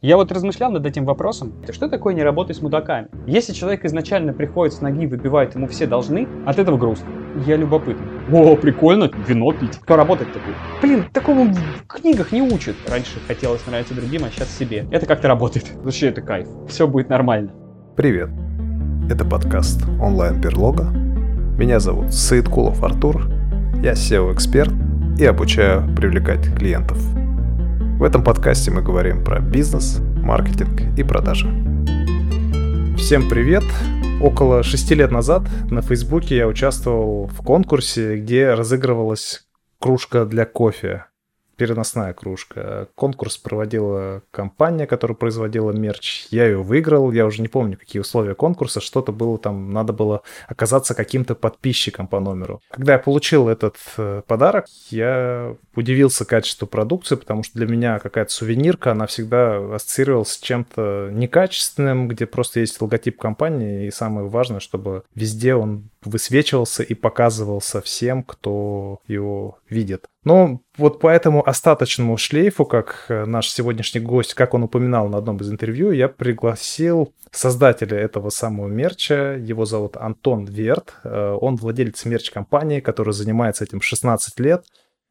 Я вот размышлял над этим вопросом, что такое не работать с мудаками? Если человек изначально приходит с ноги, выбивает, ему все должны, от этого грустно. Я любопытный. О, прикольно, вино пить. Кто работать-то будет? Блин, такому в книгах не учат. Раньше хотелось нравиться другим, а сейчас себе. Это как-то работает. Вообще это кайф. Все будет нормально. Привет. Это подкаст онлайн-берлога. Меня зовут Саидкулов Артур. Я SEO-эксперт и обучаю привлекать клиентов – в этом подкасте мы говорим про бизнес, маркетинг и продажи. Всем привет! Около шести лет назад на Фейсбуке я участвовал в конкурсе, где разыгрывалась кружка для кофе переносная кружка. Конкурс проводила компания, которая производила мерч. Я ее выиграл, я уже не помню, какие условия конкурса. Что-то было там, надо было оказаться каким-то подписчиком по номеру. Когда я получил этот э, подарок, я удивился качеству продукции, потому что для меня какая-то сувенирка, она всегда ассоциировалась с чем-то некачественным, где просто есть логотип компании, и самое важное, чтобы везде он высвечивался и показывался всем, кто его видит. Но вот по этому остаточному шлейфу, как э, наш сегодняшний гость, как он упоминал на одном из интервью, я пригласил создателя этого самого мерча. Его зовут Антон Верт. Э, он владелец мерч-компании, который занимается этим 16 лет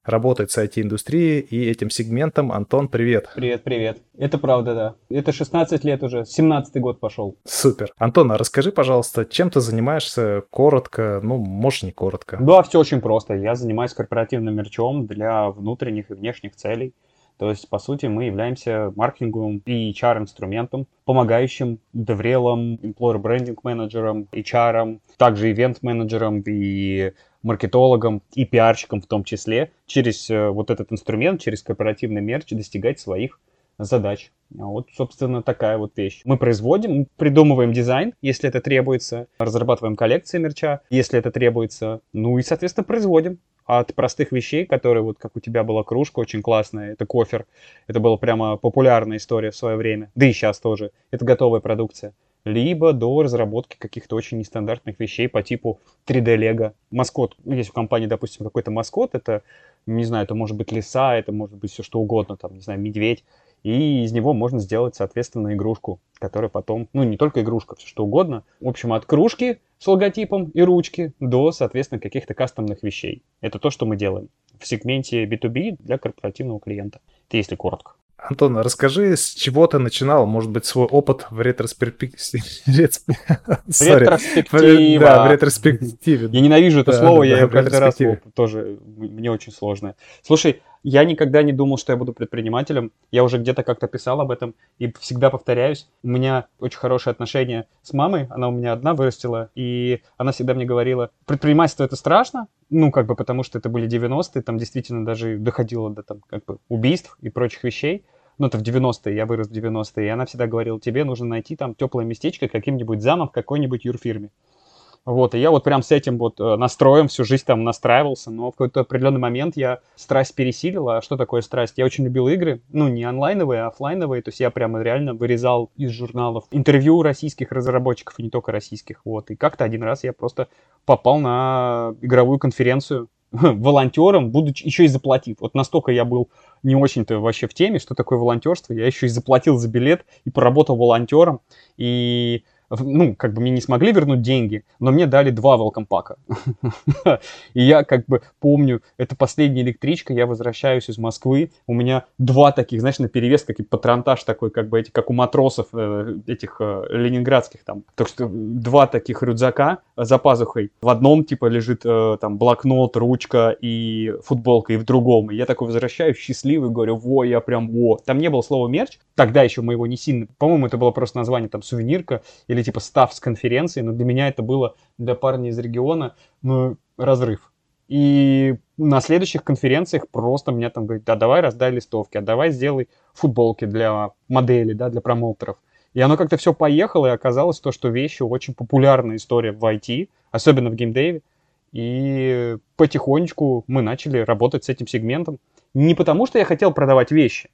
работает с IT-индустрией и этим сегментом. Антон, привет. Привет, привет. Это правда, да. Это 16 лет уже, 17 год пошел. Супер. Антон, а расскажи, пожалуйста, чем ты занимаешься коротко, ну, может, не коротко. Да, все очень просто. Я занимаюсь корпоративным мерчом для внутренних и внешних целей. То есть, по сути, мы являемся маркетинговым и HR-инструментом, помогающим деврелам, employer branding менеджерам, HR, также ивент-менеджерам и маркетологам и пиарщикам в том числе, через э, вот этот инструмент, через корпоративный мерч достигать своих задач. Вот, собственно, такая вот вещь. Мы производим, придумываем дизайн, если это требуется, разрабатываем коллекции мерча, если это требуется, ну и, соответственно, производим от простых вещей, которые вот как у тебя была кружка очень классная, это кофер, это была прямо популярная история в свое время, да и сейчас тоже, это готовая продукция либо до разработки каких-то очень нестандартных вещей по типу 3D Lego. Маскот, ну, есть в компании, допустим, какой-то маскот, это, не знаю, это может быть лиса, это может быть все что угодно, там, не знаю, медведь, и из него можно сделать, соответственно, игрушку, которая потом, ну, не только игрушка, все что угодно. В общем, от кружки с логотипом и ручки до, соответственно, каких-то кастомных вещей. Это то, что мы делаем в сегменте B2B для корпоративного клиента. Это если коротко. Антон, расскажи, с чего ты начинал, может быть, свой опыт в ретроспективе. Ретроспектива. Да, в ретроспективе. Я ненавижу это слово, я его каждый раз тоже, мне очень сложно. Слушай, я никогда не думал, что я буду предпринимателем. Я уже где-то как-то писал об этом и всегда повторяюсь. У меня очень хорошие отношения с мамой. Она у меня одна вырастила, и она всегда мне говорила, предпринимательство это страшно, ну, как бы, потому что это были 90-е, там действительно даже доходило до там, как бы, убийств и прочих вещей. Ну, это в 90-е, я вырос в 90-е, и она всегда говорила, тебе нужно найти там теплое местечко каким-нибудь замом в какой-нибудь юрфирме. Вот, и я вот прям с этим вот э, настроем всю жизнь там настраивался, но в какой-то определенный момент я страсть пересилила. А что такое страсть? Я очень любил игры, ну, не онлайновые, а офлайновые, то есть я прямо реально вырезал из журналов интервью российских разработчиков, и не только российских, вот. И как-то один раз я просто попал на игровую конференцию волонтером, будучи еще и заплатив. Вот настолько я был не очень-то вообще в теме, что такое волонтерство, я еще и заплатил за билет и поработал волонтером, и ну, как бы мне не смогли вернуть деньги, но мне дали два welcome пака. И я как бы помню, это последняя электричка, я возвращаюсь из Москвы, у меня два таких, знаешь, на перевес, как и патронтаж такой, как бы эти, как у матросов э, этих э, ленинградских там. Так что два таких рюкзака за пазухой. В одном типа лежит э, там блокнот, ручка и футболка, и в другом. И я такой возвращаюсь счастливый, говорю, во, я прям, во. Там не было слова мерч, тогда еще мы его не сильно, по-моему, это было просто название там сувенирка или или типа став с конференции, но для меня это было, для парня из региона, ну, разрыв. И на следующих конференциях просто меня там говорят, да давай раздай листовки, а давай сделай футболки для моделей, да, для промоутеров. И оно как-то все поехало, и оказалось то, что вещи очень популярная история в IT, особенно в геймдеве. И потихонечку мы начали работать с этим сегментом. Не потому, что я хотел продавать вещи,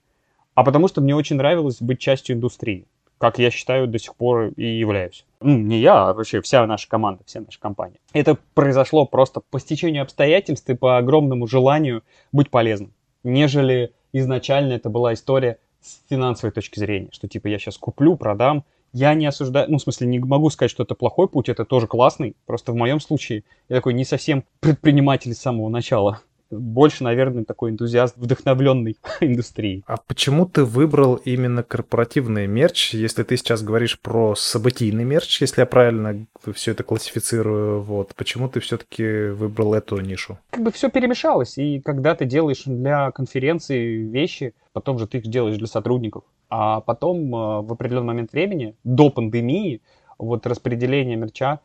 а потому, что мне очень нравилось быть частью индустрии как я считаю, до сих пор и являюсь. Ну, не я, а вообще вся наша команда, вся наша компания. Это произошло просто по стечению обстоятельств и по огромному желанию быть полезным, нежели изначально это была история с финансовой точки зрения, что типа я сейчас куплю, продам, я не осуждаю, ну, в смысле, не могу сказать, что это плохой путь, это тоже классный. Просто в моем случае я такой не совсем предприниматель с самого начала больше, наверное, такой энтузиаст, вдохновленный индустрией. А почему ты выбрал именно корпоративный мерч, если ты сейчас говоришь про событийный мерч, если я правильно все это классифицирую, вот, почему ты все-таки выбрал эту нишу? Как бы все перемешалось, и когда ты делаешь для конференции вещи, потом же ты их делаешь для сотрудников, а потом э, в определенный момент времени, до пандемии, вот распределение мерча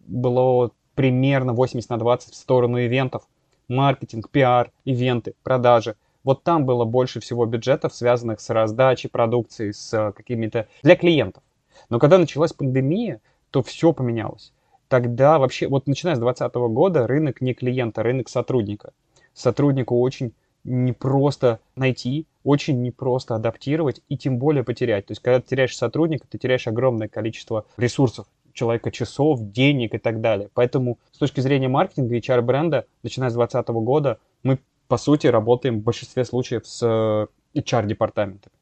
было примерно 80 на 20 в сторону ивентов маркетинг, пиар, ивенты, продажи. Вот там было больше всего бюджетов, связанных с раздачей продукции, с э, какими-то... для клиентов. Но когда началась пандемия, то все поменялось. Тогда вообще, вот начиная с 2020 года, рынок не клиента, рынок сотрудника. Сотруднику очень непросто найти, очень непросто адаптировать и тем более потерять. То есть, когда ты теряешь сотрудника, ты теряешь огромное количество ресурсов человека часов, денег и так далее. Поэтому с точки зрения маркетинга и HR-бренда, начиная с 2020 года, мы, по сути, работаем в большинстве случаев с HR-департаментами.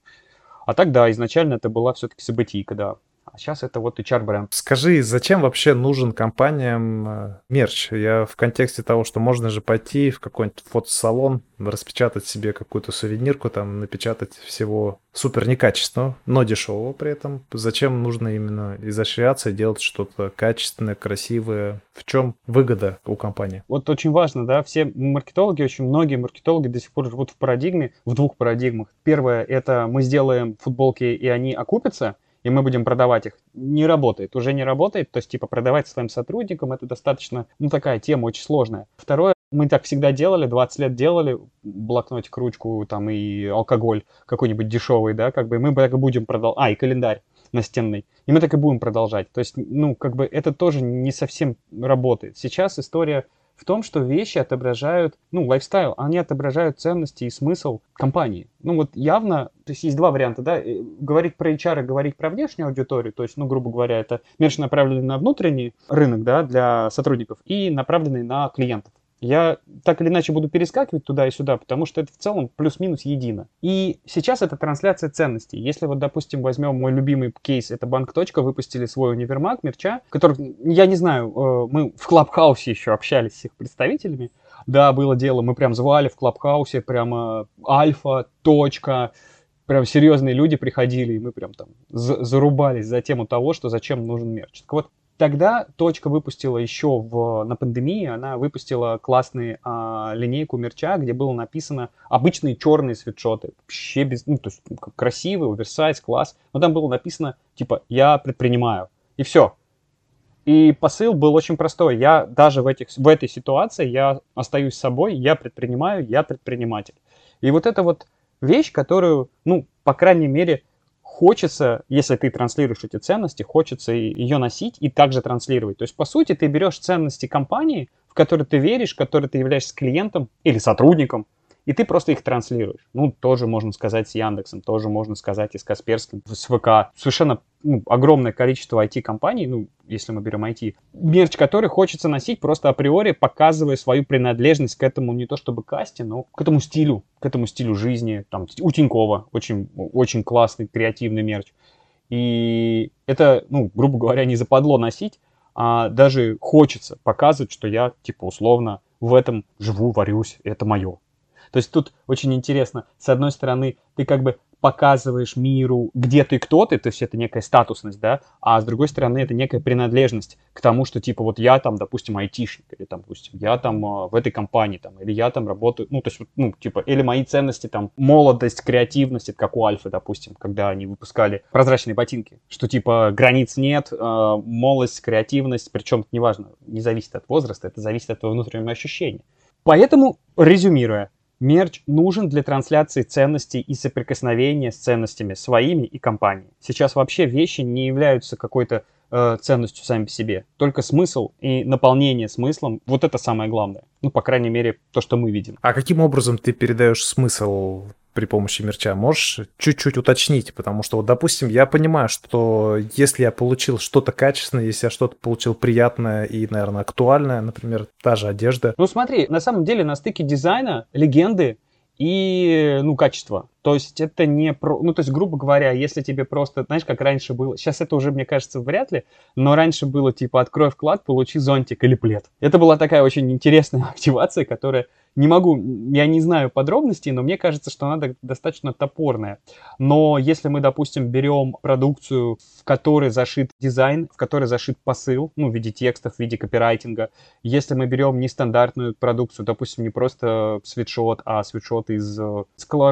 А тогда изначально это была все-таки событийка, да. А сейчас это вот HR-бренд. Скажи, зачем вообще нужен компаниям э, мерч? Я в контексте того, что можно же пойти в какой-нибудь фотосалон, распечатать себе какую-то сувенирку, там, напечатать всего супер некачественного, но дешевого при этом. Зачем нужно именно изощряться, делать что-то качественное, красивое? В чем выгода у компании? Вот очень важно, да, все маркетологи, очень многие маркетологи до сих пор живут в парадигме, в двух парадигмах. Первое, это мы сделаем футболки, и они окупятся – и мы будем продавать их, не работает, уже не работает. То есть, типа, продавать своим сотрудникам это достаточно, ну, такая тема очень сложная. Второе, мы так всегда делали, 20 лет делали, блокнотик, ручку там и алкоголь какой-нибудь дешевый, да, как бы мы так и будем продолжать. А, и календарь настенный. И мы так и будем продолжать. То есть, ну, как бы это тоже не совсем работает. Сейчас история в том, что вещи отображают, ну, lifestyle, они отображают ценности и смысл компании. Ну, вот явно, то есть есть два варианта, да, говорить про HR и говорить про внешнюю аудиторию, то есть, ну, грубо говоря, это мерч направленный на внутренний рынок, да, для сотрудников и направленный на клиентов. Я так или иначе буду перескакивать туда и сюда, потому что это в целом плюс-минус едино. И сейчас это трансляция ценностей. Если вот, допустим, возьмем мой любимый кейс, это Банк. выпустили свой универмаг мерча, который, я не знаю, э, мы в Clubhouse е еще общались с их представителями. Да, было дело, мы прям звали в Клабхаусе, прямо Альфа, Точка, прям серьезные люди приходили, и мы прям там зарубались за тему того, что зачем нужен мерч. Так вот, Тогда точка выпустила еще в, на пандемии, она выпустила классную а, линейку мерча, где было написано обычные черные свитшоты, вообще без, ну, то есть красивый, оверсайз, класс, но там было написано, типа, я предпринимаю, и все. И посыл был очень простой, я даже в, этих, в этой ситуации, я остаюсь собой, я предпринимаю, я предприниматель. И вот это вот вещь, которую, ну, по крайней мере, хочется, если ты транслируешь эти ценности, хочется ее носить и также транслировать. То есть, по сути, ты берешь ценности компании, в которые ты веришь, в которые ты являешься клиентом или сотрудником, и ты просто их транслируешь. Ну, тоже можно сказать с Яндексом, тоже можно сказать и с Касперским, с ВК. Совершенно ну, огромное количество IT-компаний, ну, если мы берем IT, мерч который хочется носить просто априори, показывая свою принадлежность к этому не то чтобы касте, но к этому стилю, к этому стилю жизни. Там, у Тинькова очень, очень классный, креативный мерч. И это, ну, грубо говоря, не западло носить, а даже хочется показывать, что я, типа, условно в этом живу, варюсь, это мое. То есть тут очень интересно, с одной стороны, ты как бы показываешь миру, где ты кто ты, то есть это некая статусность, да, а с другой стороны это некая принадлежность к тому, что типа вот я там, допустим, айтишник, или там, допустим, я там э, в этой компании, там, или я там работаю, ну, то есть, ну, типа, или мои ценности, там, молодость, креативность, как у Альфа, допустим, когда они выпускали прозрачные ботинки, что типа границ нет, э, молодость, креативность, причем неважно, не зависит от возраста, это зависит от твоего внутреннего ощущения. Поэтому, резюмируя, Мерч нужен для трансляции ценностей и соприкосновения с ценностями своими и компанией. Сейчас вообще вещи не являются какой-то э, ценностью сами по себе. Только смысл и наполнение смыслом, вот это самое главное. Ну, по крайней мере, то, что мы видим. А каким образом ты передаешь смысл при помощи мерча. Можешь чуть-чуть уточнить, потому что, вот, допустим, я понимаю, что если я получил что-то качественное, если я что-то получил приятное и, наверное, актуальное, например, та же одежда. Ну смотри, на самом деле на стыке дизайна, легенды и, ну, качество. То есть это не про... Ну, то есть, грубо говоря, если тебе просто, знаешь, как раньше было... Сейчас это уже, мне кажется, вряд ли, но раньше было типа «открой вклад, получи зонтик или плед». Это была такая очень интересная активация, которая не могу, я не знаю подробностей, но мне кажется, что она достаточно топорная. Но если мы, допустим, берем продукцию, в которой зашит дизайн, в которой зашит посыл, ну, в виде текстов, в виде копирайтинга, если мы берем нестандартную продукцию, допустим, не просто свитшот, а свитшот из э,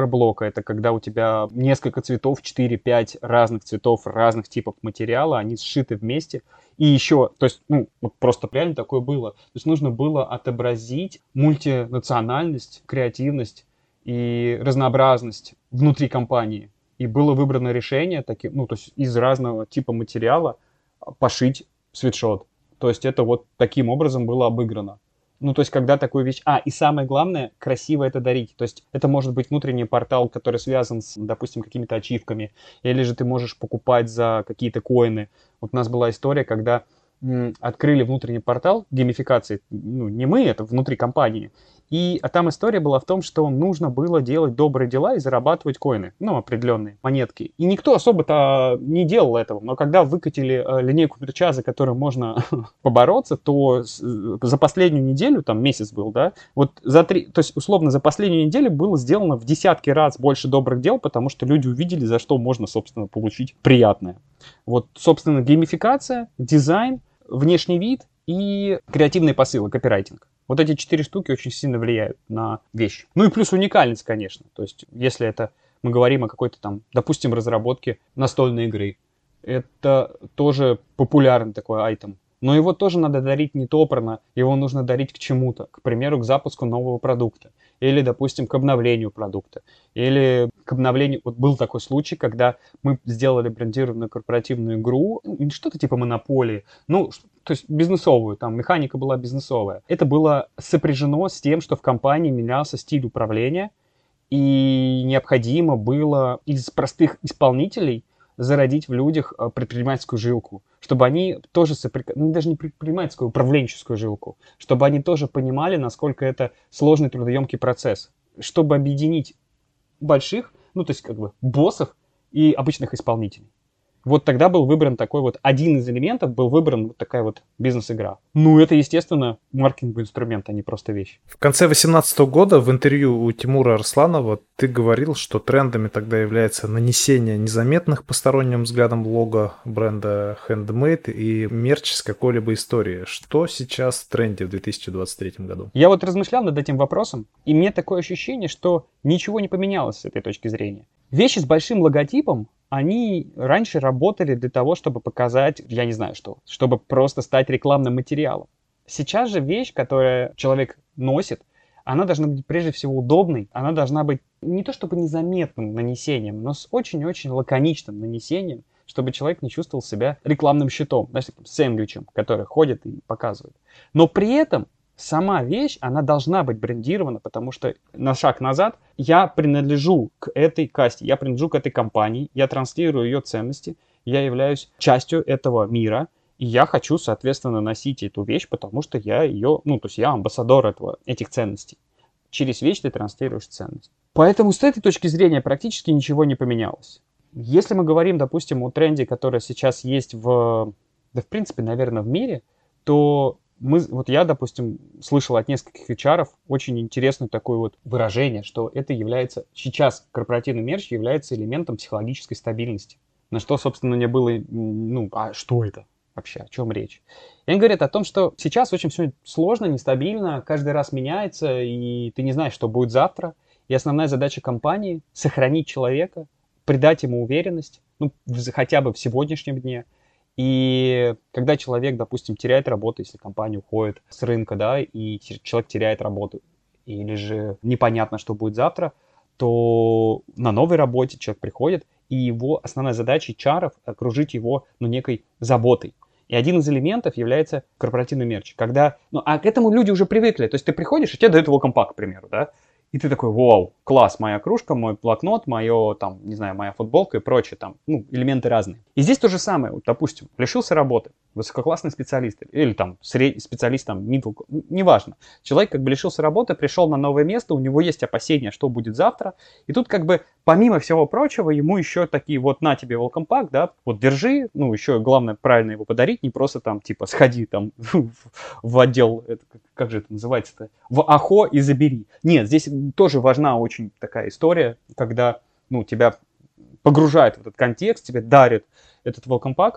блока, это когда у тебя несколько цветов, 4-5 разных цветов, разных типов материала, они сшиты вместе, и еще, то есть, ну, вот просто реально такое было. То есть нужно было отобразить мультинациональность, креативность и разнообразность внутри компании. И было выбрано решение, таки, ну, то есть из разного типа материала пошить свитшот. То есть это вот таким образом было обыграно. Ну, то есть, когда такую вещь... А, и самое главное, красиво это дарить. То есть, это может быть внутренний портал, который связан с, допустим, какими-то ачивками. Или же ты можешь покупать за какие-то коины. Вот у нас была история, когда открыли внутренний портал геймификации. Ну, не мы, это внутри компании. И а там история была в том, что нужно было делать добрые дела и зарабатывать коины, ну, определенные монетки. И никто особо-то не делал этого. Но когда выкатили э, линейку плеча, за которую можно побороться, то за последнюю неделю, там месяц был, да, вот за три, то есть условно за последнюю неделю было сделано в десятки раз больше добрых дел, потому что люди увидели, за что можно, собственно, получить приятное. Вот, собственно, геймификация, дизайн, внешний вид и креативные посылы, копирайтинг. Вот эти четыре штуки очень сильно влияют на вещь. Ну и плюс уникальность, конечно. То есть, если это мы говорим о какой-то там, допустим, разработке настольной игры, это тоже популярный такой айтем. Но его тоже надо дарить не топорно, его нужно дарить к чему-то, к примеру, к запуску нового продукта, или, допустим, к обновлению продукта, или к обновлению... Вот был такой случай, когда мы сделали брендированную корпоративную игру, ну, что-то типа монополии, ну, то есть бизнесовую, там механика была бизнесовая. Это было сопряжено с тем, что в компании менялся стиль управления, и необходимо было из простых исполнителей зародить в людях э, предпринимательскую жилку, чтобы они тоже соприк... ну даже не предпринимательскую, а управленческую жилку, чтобы они тоже понимали, насколько это сложный трудоемкий процесс, чтобы объединить больших, ну то есть как бы боссов и обычных исполнителей. Вот тогда был выбран такой вот, один из элементов был выбран вот такая вот бизнес-игра. Ну, это, естественно, маркетинговый инструмент, а не просто вещь. В конце 2018 года в интервью у Тимура Арсланова ты говорил, что трендами тогда является нанесение незаметных посторонним взглядом лого бренда Handmade и мерч с какой-либо истории. Что сейчас в тренде в 2023 году? Я вот размышлял над этим вопросом, и мне такое ощущение, что ничего не поменялось с этой точки зрения. Вещи с большим логотипом, они раньше работали для того, чтобы показать, я не знаю что, чтобы просто стать рекламным материалом. Сейчас же вещь, которую человек носит, она должна быть прежде всего удобной, она должна быть не то чтобы незаметным нанесением, но с очень-очень лаконичным нанесением, чтобы человек не чувствовал себя рекламным щитом, знаешь, таким сэндвичем, который ходит и показывает. Но при этом сама вещь, она должна быть брендирована, потому что на шаг назад я принадлежу к этой касте, я принадлежу к этой компании, я транслирую ее ценности, я являюсь частью этого мира, и я хочу, соответственно, носить эту вещь, потому что я ее, ну, то есть я амбассадор этого, этих ценностей. Через вещь ты транслируешь ценность. Поэтому с этой точки зрения практически ничего не поменялось. Если мы говорим, допустим, о тренде, который сейчас есть в, да, в принципе, наверное, в мире, то мы, вот я, допустим, слышал от нескольких HR очень интересное такое вот выражение, что это является, сейчас корпоративный мерч является элементом психологической стабильности. На что, собственно, мне было, ну, а что это вообще, о чем речь? И они говорят о том, что сейчас очень все сложно, нестабильно, каждый раз меняется, и ты не знаешь, что будет завтра. И основная задача компании — сохранить человека, придать ему уверенность, ну, хотя бы в сегодняшнем дне — и когда человек, допустим, теряет работу, если компания уходит с рынка, да, и человек теряет работу, или же непонятно, что будет завтра, то на новой работе человек приходит, и его основная задача чаров окружить его ну, некой заботой. И один из элементов является корпоративный мерч. Когда, ну, а к этому люди уже привыкли. То есть ты приходишь, и тебе дают его компакт, к примеру, да? И ты такой, вау, класс, моя кружка, мой блокнот, мое, там, не знаю, моя футболка и прочее, там, ну, элементы разные. И здесь то же самое, вот, допустим, лишился работы, высококлассный специалист или там сред... специалист там middle, неважно. Человек как бы лишился работы, пришел на новое место, у него есть опасения, что будет завтра, и тут как бы помимо всего прочего ему еще такие вот на тебе welcome pack, да, вот держи, ну еще главное правильно его подарить, не просто там типа сходи там в, отдел, это, как же это называется-то, в АХО и забери. Нет, здесь тоже важна очень такая история, когда ну тебя погружает в этот контекст, тебе дарит этот welcome pack,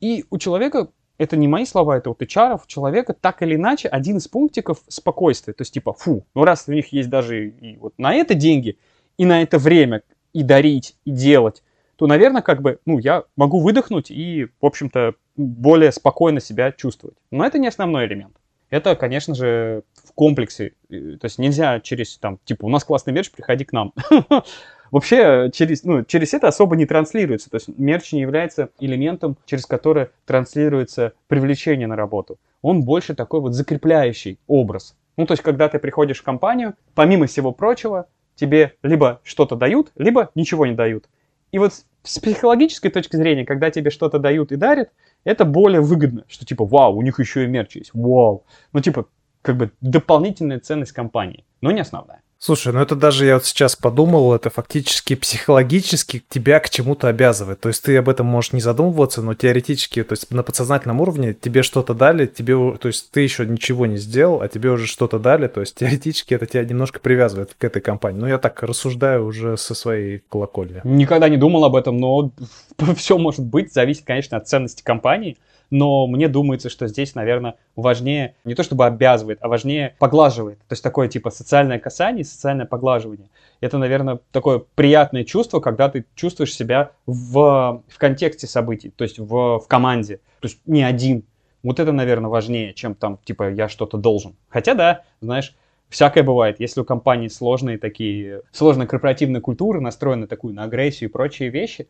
и у человека, это не мои слова, это вот HR, у человека так или иначе один из пунктиков спокойствия. То есть типа, фу, ну раз у них есть даже и вот на это деньги, и на это время, и дарить, и делать, то, наверное, как бы, ну, я могу выдохнуть и, в общем-то, более спокойно себя чувствовать. Но это не основной элемент. Это, конечно же, в комплексе. То есть нельзя через, там, типа, у нас классный мерч, приходи к нам. Вообще через, ну, через это особо не транслируется. То есть мерч не является элементом, через который транслируется привлечение на работу. Он больше такой вот закрепляющий образ. Ну, то есть, когда ты приходишь в компанию, помимо всего прочего, тебе либо что-то дают, либо ничего не дают. И вот с психологической точки зрения, когда тебе что-то дают и дарят, это более выгодно, что типа, вау, у них еще и мерч есть, вау. Ну, типа, как бы дополнительная ценность компании, но не основная. Слушай, ну это даже я вот сейчас подумал, это фактически психологически тебя к чему-то обязывает. То есть ты об этом можешь не задумываться, но теоретически, то есть на подсознательном уровне тебе что-то дали, тебе, то есть ты еще ничего не сделал, а тебе уже что-то дали, то есть теоретически это тебя немножко привязывает к этой компании. Ну я так рассуждаю уже со своей колокольни. Никогда не думал об этом, но все может быть, зависит, конечно, от ценности компании но мне думается, что здесь, наверное, важнее не то чтобы обязывает, а важнее поглаживает. То есть такое типа социальное касание, социальное поглаживание. Это, наверное, такое приятное чувство, когда ты чувствуешь себя в, в контексте событий, то есть в, в команде, то есть не один. Вот это, наверное, важнее, чем там, типа, я что-то должен. Хотя, да, знаешь, всякое бывает. Если у компании сложные такие, сложная корпоративная культура, настроена такую на агрессию и прочие вещи,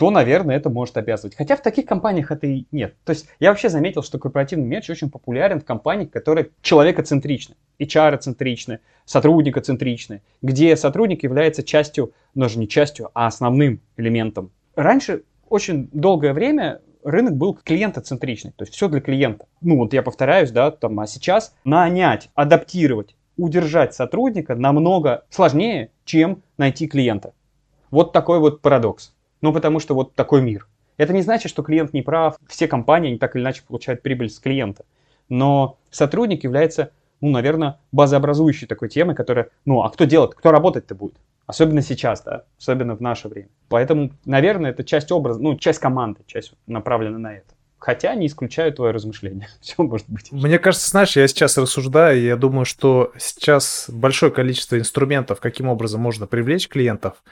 то, наверное, это может обязывать. Хотя в таких компаниях это и нет. То есть я вообще заметил, что корпоративный мерч очень популярен в компаниях, которые человекоцентричны, HR-центричны, сотрудникоцентричны, где сотрудник является частью, но же не частью, а основным элементом. Раньше очень долгое время рынок был клиентоцентричный, то есть все для клиента. Ну вот я повторяюсь, да, там, а сейчас нанять, адаптировать, удержать сотрудника намного сложнее, чем найти клиента. Вот такой вот парадокс. Ну, потому что вот такой мир. Это не значит, что клиент не прав. Все компании, они так или иначе получают прибыль с клиента. Но сотрудник является, ну, наверное, базообразующей такой темой, которая, ну, а кто делает, кто работать-то будет? Особенно сейчас, да, особенно в наше время. Поэтому, наверное, это часть образа, ну, часть команды, часть направлена на это. Хотя не исключаю твое размышление. Все может быть. Мне кажется, знаешь, я сейчас рассуждаю, и я думаю, что сейчас большое количество инструментов, каким образом можно привлечь клиентов,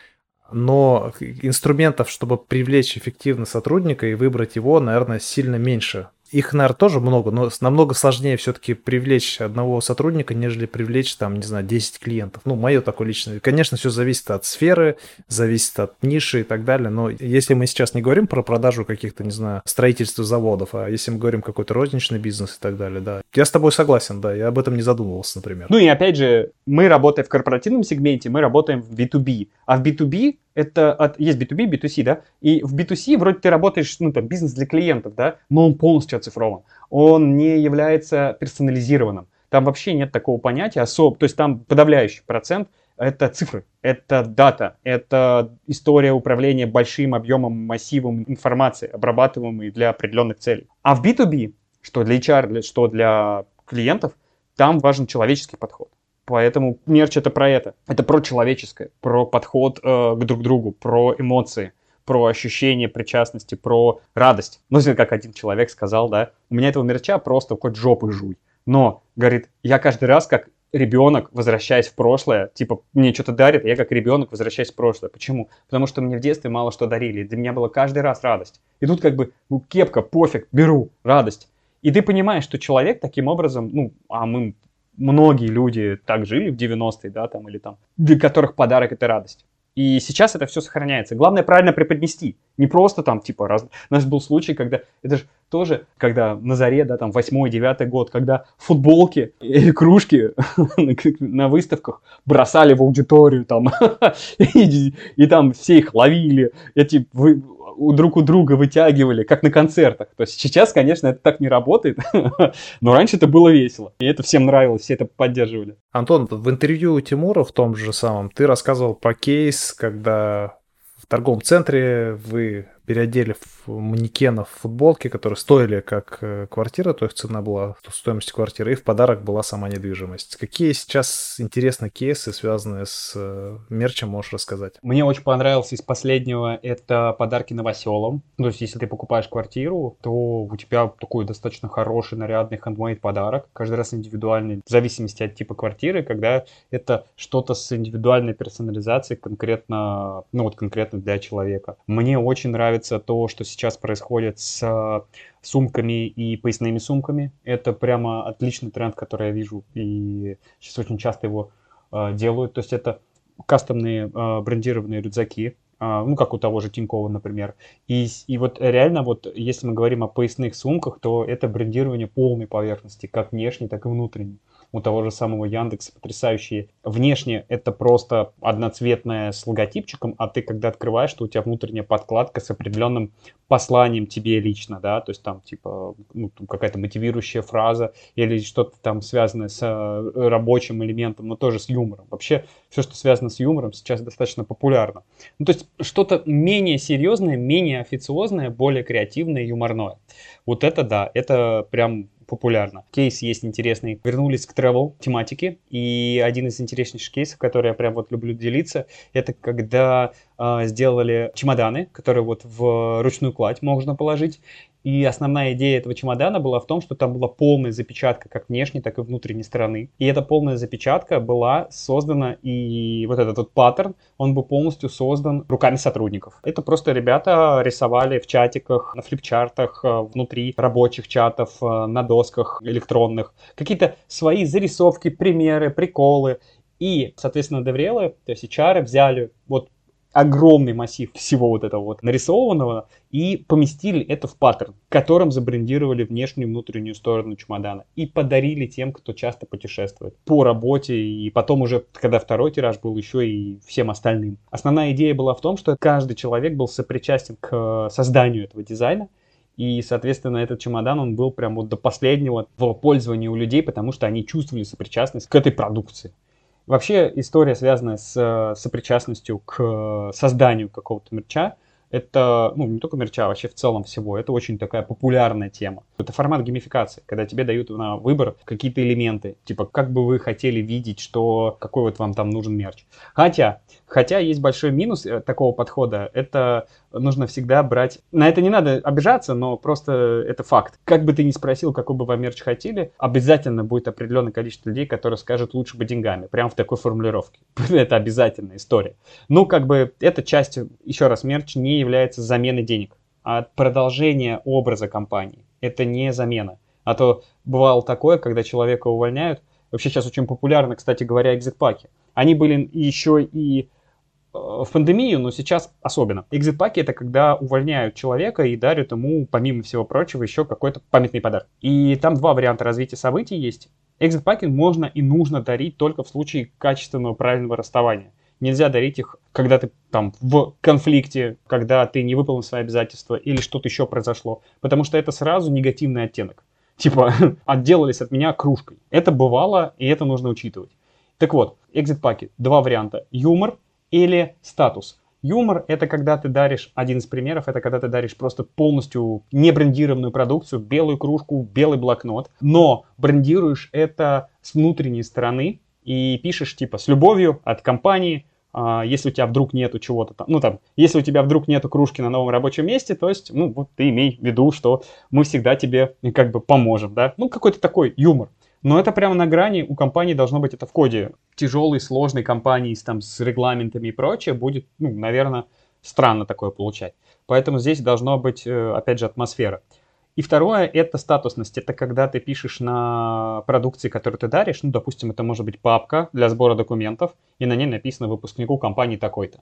но инструментов, чтобы привлечь эффективно сотрудника и выбрать его, наверное, сильно меньше. Их, наверное, тоже много, но намного сложнее все-таки привлечь одного сотрудника, нежели привлечь, там, не знаю, 10 клиентов. Ну, мое такое личное. Конечно, все зависит от сферы, зависит от ниши и так далее, но если мы сейчас не говорим про продажу каких-то, не знаю, строительства заводов, а если мы говорим какой-то розничный бизнес и так далее, да. Я с тобой согласен, да, я об этом не задумывался, например. Ну и опять же, мы работаем в корпоративном сегменте, мы работаем в B2B, а в B2B это от, есть B2B, B2C, да, и в B2C вроде ты работаешь, ну, там, бизнес для клиентов, да, но он полностью оцифрован. Он не является персонализированным. Там вообще нет такого понятия особо, то есть там подавляющий процент это цифры, это дата, это история управления большим объемом, массивом информации, обрабатываемой для определенных целей. А в B2B, что для HR, что для клиентов, там важен человеческий подход. Поэтому мерч это про это. Это про человеческое, про подход э, к друг другу, про эмоции, про ощущение причастности, про радость. Ну, как один человек сказал, да, у меня этого мерча просто хоть жопы жуй. Но, говорит, я каждый раз как ребенок, возвращаясь в прошлое, типа, мне что-то дарит, я как ребенок возвращаюсь в прошлое. Почему? Потому что мне в детстве мало что дарили. Для меня была каждый раз радость. И тут как бы, ну, кепка, пофиг, беру, радость. И ты понимаешь, что человек таким образом, ну, а мы многие люди так жили в 90-е, да, там, или там, для которых подарок это радость. И сейчас это все сохраняется. Главное правильно преподнести. Не просто там, типа, раз... У нас был случай, когда... Это же тоже, когда на заре, да, там, 8-9 год, когда футболки или кружки на выставках бросали в аудиторию, там, и, и там все их ловили. Эти друг у друга вытягивали, как на концертах. То есть сейчас, конечно, это так не работает, но раньше это было весело. И это всем нравилось, все это поддерживали. Антон, в интервью Тимура в том же самом ты рассказывал про кейс, когда в торговом центре вы переодели в манекенов футболки, которые стоили как э, квартира, то есть цена была стоимость квартиры, и в подарок была сама недвижимость. Какие сейчас интересные кейсы, связанные с э, мерчем, можешь рассказать? Мне очень понравился из последнего это подарки новоселам. То есть, если ты покупаешь квартиру, то у тебя такой достаточно хороший, нарядный хендмейд подарок, каждый раз индивидуальный, в зависимости от типа квартиры, когда это что-то с индивидуальной персонализацией конкретно, ну вот конкретно для человека. Мне очень нравится нравится то, что сейчас происходит с э, сумками и поясными сумками. Это прямо отличный тренд, который я вижу, и сейчас очень часто его э, делают. То есть это кастомные э, брендированные рюкзаки, э, ну, как у того же Тинькова, например. И, и вот реально, вот если мы говорим о поясных сумках, то это брендирование полной поверхности, как внешней, так и внутренней у того же самого Яндекса потрясающие. Внешне это просто одноцветное с логотипчиком, а ты когда открываешь, что у тебя внутренняя подкладка с определенным посланием тебе лично, да, то есть там типа ну, какая-то мотивирующая фраза или что-то там связанное с э, рабочим элементом, но тоже с юмором. Вообще все, что связано с юмором, сейчас достаточно популярно. Ну, то есть что-то менее серьезное, менее официозное, более креативное, юморное. Вот это да, это прям популярно. Кейс есть интересный. Вернулись к travel тематике. И один из интереснейших кейсов, который я прям вот люблю делиться, это когда э, сделали чемоданы, которые вот в ручную кладь можно положить. И основная идея этого чемодана была в том, что там была полная запечатка как внешней, так и внутренней стороны. И эта полная запечатка была создана, и вот этот вот паттерн, он был полностью создан руками сотрудников. Это просто ребята рисовали в чатиках, на флипчартах, э, внутри рабочих чатов, э, на досках электронных. Какие-то свои зарисовки, примеры, приколы. И, соответственно, деврелы, то есть HR взяли вот огромный массив всего вот этого вот нарисованного и поместили это в паттерн, которым забрендировали внешнюю и внутреннюю сторону чемодана и подарили тем, кто часто путешествует по работе и потом уже, когда второй тираж был, еще и всем остальным. Основная идея была в том, что каждый человек был сопричастен к созданию этого дизайна, и, соответственно, этот чемодан, он был прям вот до последнего в пользовании у людей, потому что они чувствовали сопричастность к этой продукции. Вообще история, связанная с э, сопричастностью к э, созданию какого-то мерча, это, ну, не только мерча, а вообще в целом всего, это очень такая популярная тема. Это формат геймификации, когда тебе дают на выбор какие-то элементы, типа, как бы вы хотели видеть, что, какой вот вам там нужен мерч. Хотя, хотя есть большой минус э, такого подхода, это нужно всегда брать... На это не надо обижаться, но просто это факт. Как бы ты ни спросил, какой бы вы мерч хотели, обязательно будет определенное количество людей, которые скажут лучше бы деньгами. Прямо в такой формулировке. это обязательная история. Ну, как бы эта часть, еще раз, мерч не является заменой денег, а продолжение образа компании. Это не замена. А то бывало такое, когда человека увольняют. Вообще сейчас очень популярны, кстати говоря, экзит-паки. Они были еще и в пандемию, но сейчас особенно. Экзит-паки это когда увольняют человека и дарят ему, помимо всего прочего, еще какой-то памятный подарок. И там два варианта развития событий есть. Экзит-паки можно и нужно дарить только в случае качественного правильного расставания. Нельзя дарить их, когда ты там в конфликте, когда ты не выполнил свои обязательства или что-то еще произошло. Потому что это сразу негативный оттенок. Типа, отделались от меня кружкой. Это бывало, и это нужно учитывать. Так вот, экзит-паки. Два варианта. Юмор или статус. Юмор — это когда ты даришь, один из примеров, это когда ты даришь просто полностью не брендированную продукцию, белую кружку, белый блокнот, но брендируешь это с внутренней стороны и пишешь типа «с любовью от компании», а, если у тебя вдруг нету чего-то там, ну там, если у тебя вдруг нету кружки на новом рабочем месте, то есть, ну вот ты имей в виду, что мы всегда тебе как бы поможем, да, ну какой-то такой юмор. Но это прямо на грани, у компании должно быть это в коде. Тяжелой, сложной компании с, там, с регламентами и прочее будет, ну, наверное, странно такое получать. Поэтому здесь должно быть, э, опять же, атмосфера. И второе — это статусность. Это когда ты пишешь на продукции, которую ты даришь, ну, допустим, это может быть папка для сбора документов, и на ней написано выпускнику компании такой-то.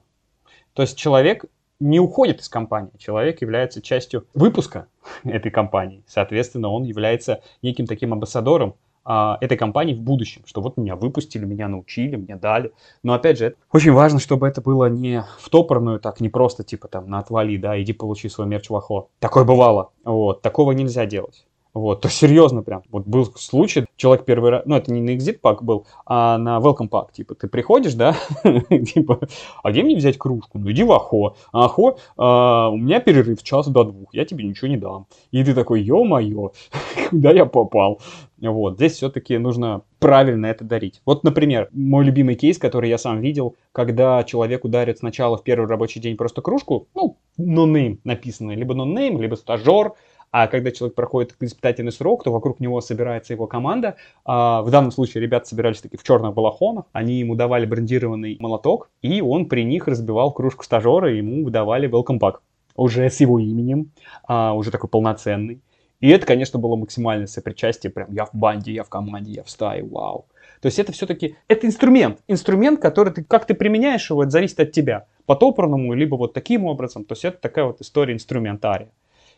То есть человек не уходит из компании. Человек является частью выпуска этой компании. Соответственно, он является неким таким амбассадором а, этой компании в будущем, что вот меня выпустили, меня научили, мне дали. Но опять же, очень важно, чтобы это было не в топорную, так не просто типа там на отвали, да, иди получи свой мерч в Такое бывало, вот, такого нельзя делать. Вот, то серьезно прям. Вот был случай, человек первый раз, ну это не на Exit Pack был, а на Welcome Pack, типа, ты приходишь, да, типа, а где мне взять кружку? Ну иди в Ахо. А Ахо, а, у меня перерыв час до двух, я тебе ничего не дам. И ты такой, ё-моё, куда я попал? Вот, здесь все-таки нужно правильно это дарить. Вот, например, мой любимый кейс, который я сам видел, когда человеку дарят сначала в первый рабочий день просто кружку, ну, no-name написано, либо no-name, либо стажер, а когда человек проходит испытательный срок, то вокруг него собирается его команда. А в данном случае ребята собирались таки в черных балахонах. Они ему давали брендированный молоток, и он при них разбивал кружку стажера, и ему выдавали welcome pack. Уже с его именем, а, уже такой полноценный. И это, конечно, было максимальное сопричастие. Прям я в банде, я в команде, я в стае, вау. То есть это все-таки, это инструмент. Инструмент, который ты, как ты применяешь его, это зависит от тебя. По топорному, либо вот таким образом. То есть это такая вот история инструментария.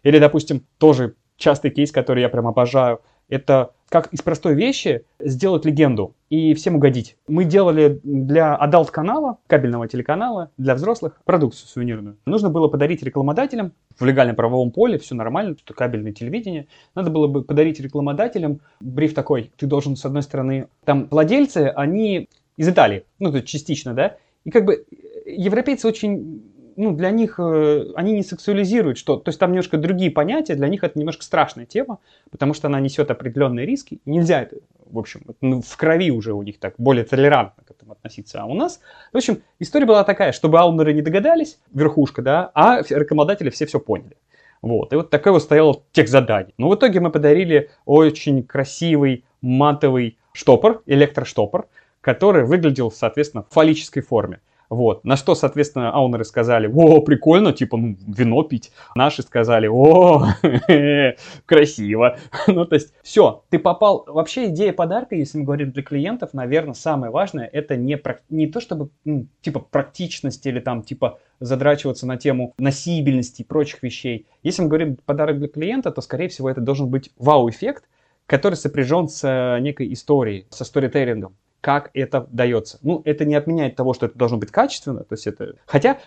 Или, допустим, тоже частый кейс, который я прям обожаю, это как из простой вещи сделать легенду и всем угодить. Мы делали для adult канала, кабельного телеканала, для взрослых продукцию сувенирную. Нужно было подарить рекламодателям в легальном правовом поле, все нормально, что кабельное телевидение. Надо было бы подарить рекламодателям бриф такой, ты должен, с одной стороны, там владельцы, они из Италии, ну, то частично, да, и как бы европейцы очень ну, для них, э, они не сексуализируют что то есть там немножко другие понятия, для них это немножко страшная тема, потому что она несет определенные риски, нельзя это, в общем, ну, в крови уже у них так более толерантно к этому относиться, а у нас, в общем, история была такая, чтобы аунеры не догадались, верхушка, да, а рекламодатели все все поняли. Вот, и вот такое вот стояло тех заданий. Но в итоге мы подарили очень красивый матовый штопор, электроштопор, который выглядел, соответственно, в фаллической форме. Вот. На что, соответственно, аунеры сказали, о, прикольно, типа, ну, вино пить. Наши сказали, о, красиво. ну, то есть, все, ты попал... Вообще идея подарка, если мы говорим для клиентов, наверное, самое важное, это не, не то, чтобы, ну, типа, практичность или там, типа, задрачиваться на тему носибельности и прочих вещей. Если мы говорим подарок для клиента, то, скорее всего, это должен быть вау-эффект, который сопряжен с э, некой историей, со сторителлингом как это дается. Ну, это не отменяет того, что это должно быть качественно, то есть это... Хотя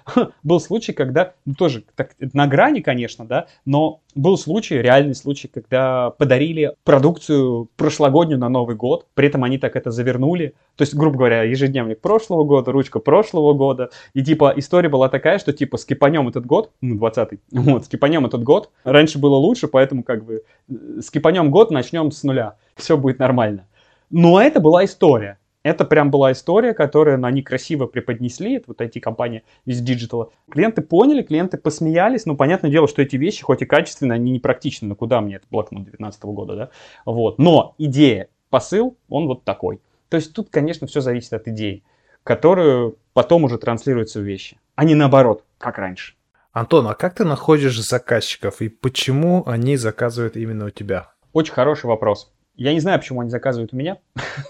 был случай, когда, ну, тоже так, на грани, конечно, да, но был случай, реальный случай, когда подарили продукцию прошлогоднюю на Новый год, при этом они так это завернули, то есть, грубо говоря, ежедневник прошлого года, ручка прошлого года, и типа история была такая, что типа скипанем этот год, ну, 20-й, вот, скипанем этот год, раньше было лучше, поэтому как бы э, скипанем год, начнем с нуля, все будет нормально. Но это была история. Это прям была история, которую они красиво преподнесли, это вот эти компании из digital а. Клиенты поняли, клиенты посмеялись, ну, понятное дело, что эти вещи, хоть и качественные, они не практичны, но куда мне это блокнот 19 года, да? Вот, но идея, посыл, он вот такой. То есть тут, конечно, все зависит от идеи, которую потом уже транслируется в вещи, а не наоборот, как раньше. Антон, а как ты находишь заказчиков и почему они заказывают именно у тебя? Очень хороший вопрос. Я не знаю, почему они заказывают у меня.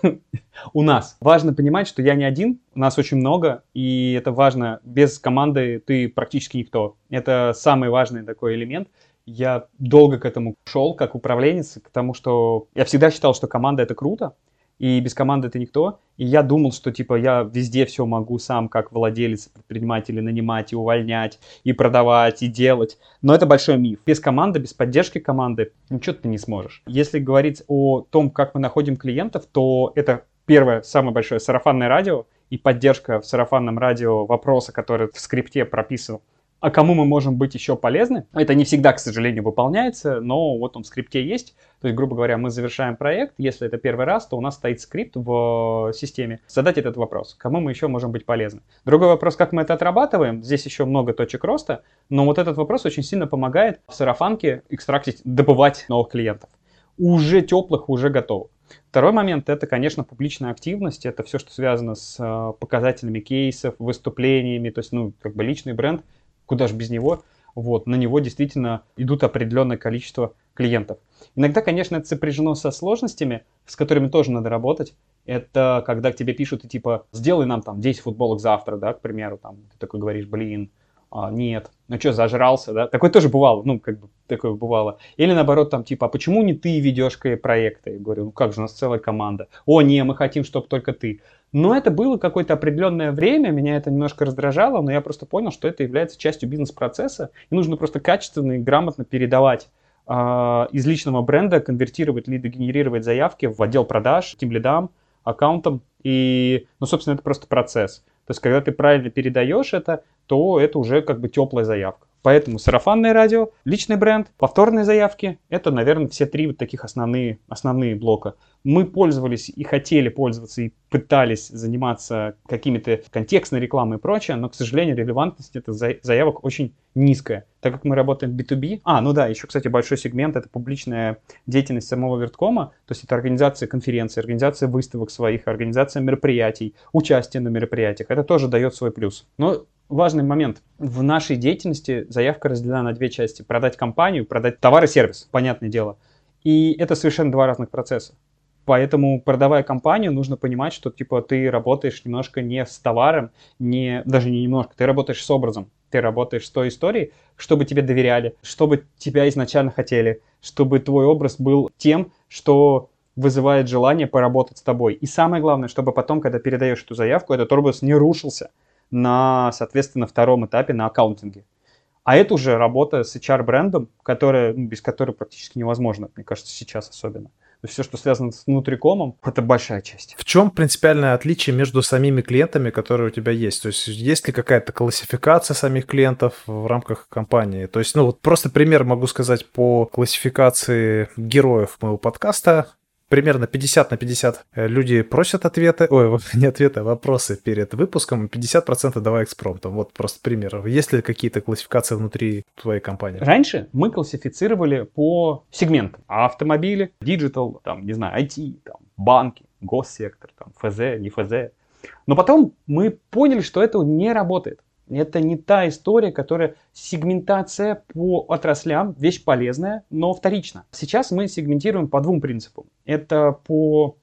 у нас. Важно понимать, что я не один, нас очень много, и это важно. Без команды ты практически никто. Это самый важный такой элемент. Я долго к этому шел, как управленец, к тому, что я всегда считал, что команда это круто, и без команды ты никто. И я думал, что типа я везде все могу сам, как владелец, предприниматель, нанимать и увольнять, и продавать, и делать. Но это большой миф. Без команды, без поддержки команды ничего ты не сможешь. Если говорить о том, как мы находим клиентов, то это первое, самое большое сарафанное радио и поддержка в сарафанном радио вопроса, который в скрипте прописан а кому мы можем быть еще полезны. Это не всегда, к сожалению, выполняется, но вот он в скрипте есть. То есть, грубо говоря, мы завершаем проект, если это первый раз, то у нас стоит скрипт в системе. Задать этот вопрос, кому мы еще можем быть полезны. Другой вопрос, как мы это отрабатываем. Здесь еще много точек роста, но вот этот вопрос очень сильно помогает в сарафанке экстрактить, добывать новых клиентов. Уже теплых, уже готовых. Второй момент это, конечно, публичная активность. Это все, что связано с э, показателями кейсов, выступлениями, то есть, ну, как бы личный бренд куда же без него, вот, на него действительно идут определенное количество клиентов. Иногда, конечно, это сопряжено со сложностями, с которыми тоже надо работать. Это когда к тебе пишут, и типа, сделай нам там 10 футболок завтра, да, к примеру, там, ты такой говоришь, блин, а, нет, ну что, зажрался, да, такое тоже бывало, ну, как бы, такое бывало. Или наоборот, там типа, а почему не ты ведешь проекты? Я говорю, ну как же, у нас целая команда. О, не, мы хотим, чтобы только ты. Но это было какое-то определенное время, меня это немножко раздражало, но я просто понял, что это является частью бизнес-процесса, и нужно просто качественно и грамотно передавать э, из личного бренда, конвертировать лиды, генерировать заявки в отдел продаж, тем лидам, аккаунтам, и, ну, собственно, это просто процесс. То есть, когда ты правильно передаешь это, то это уже как бы теплая заявка. Поэтому сарафанное радио, личный бренд, повторные заявки – это, наверное, все три вот таких основные, основные блока. Мы пользовались и хотели пользоваться, и пытались заниматься какими-то контекстной рекламой и прочее, но, к сожалению, релевантность этих заявок очень низкая, так как мы работаем B2B. А, ну да, еще, кстати, большой сегмент – это публичная деятельность самого Верткома, то есть это организация конференций, организация выставок своих, организация мероприятий, участие на мероприятиях. Это тоже дает свой плюс. Но важный момент. В нашей деятельности заявка разделена на две части. Продать компанию, продать товар и сервис, понятное дело. И это совершенно два разных процесса. Поэтому, продавая компанию, нужно понимать, что типа ты работаешь немножко не с товаром, не, даже не немножко, ты работаешь с образом. Ты работаешь с той историей, чтобы тебе доверяли, чтобы тебя изначально хотели, чтобы твой образ был тем, что вызывает желание поработать с тобой. И самое главное, чтобы потом, когда передаешь эту заявку, этот образ не рушился на, соответственно, втором этапе на аккаунтинге. А это уже работа с HR-брендом, которая, ну, без которой практически невозможно, мне кажется, сейчас особенно. То есть все, что связано с внутрикомом, это большая часть. В чем принципиальное отличие между самими клиентами, которые у тебя есть? То есть есть ли какая-то классификация самих клиентов в рамках компании? То есть, ну вот просто пример могу сказать по классификации героев моего подкаста примерно 50 на 50 э, люди просят ответы, ой, не ответы, а вопросы перед выпуском, 50% давай экспромтом. Вот просто пример. Есть ли какие-то классификации внутри твоей компании? Раньше мы классифицировали по сегментам. Автомобили, digital, там, не знаю, IT, там, банки, госсектор, там, ФЗ, не ФЗ. Но потом мы поняли, что это не работает. Это не та история, которая сегментация по отраслям, вещь полезная, но вторично. Сейчас мы сегментируем по двум принципам. Это по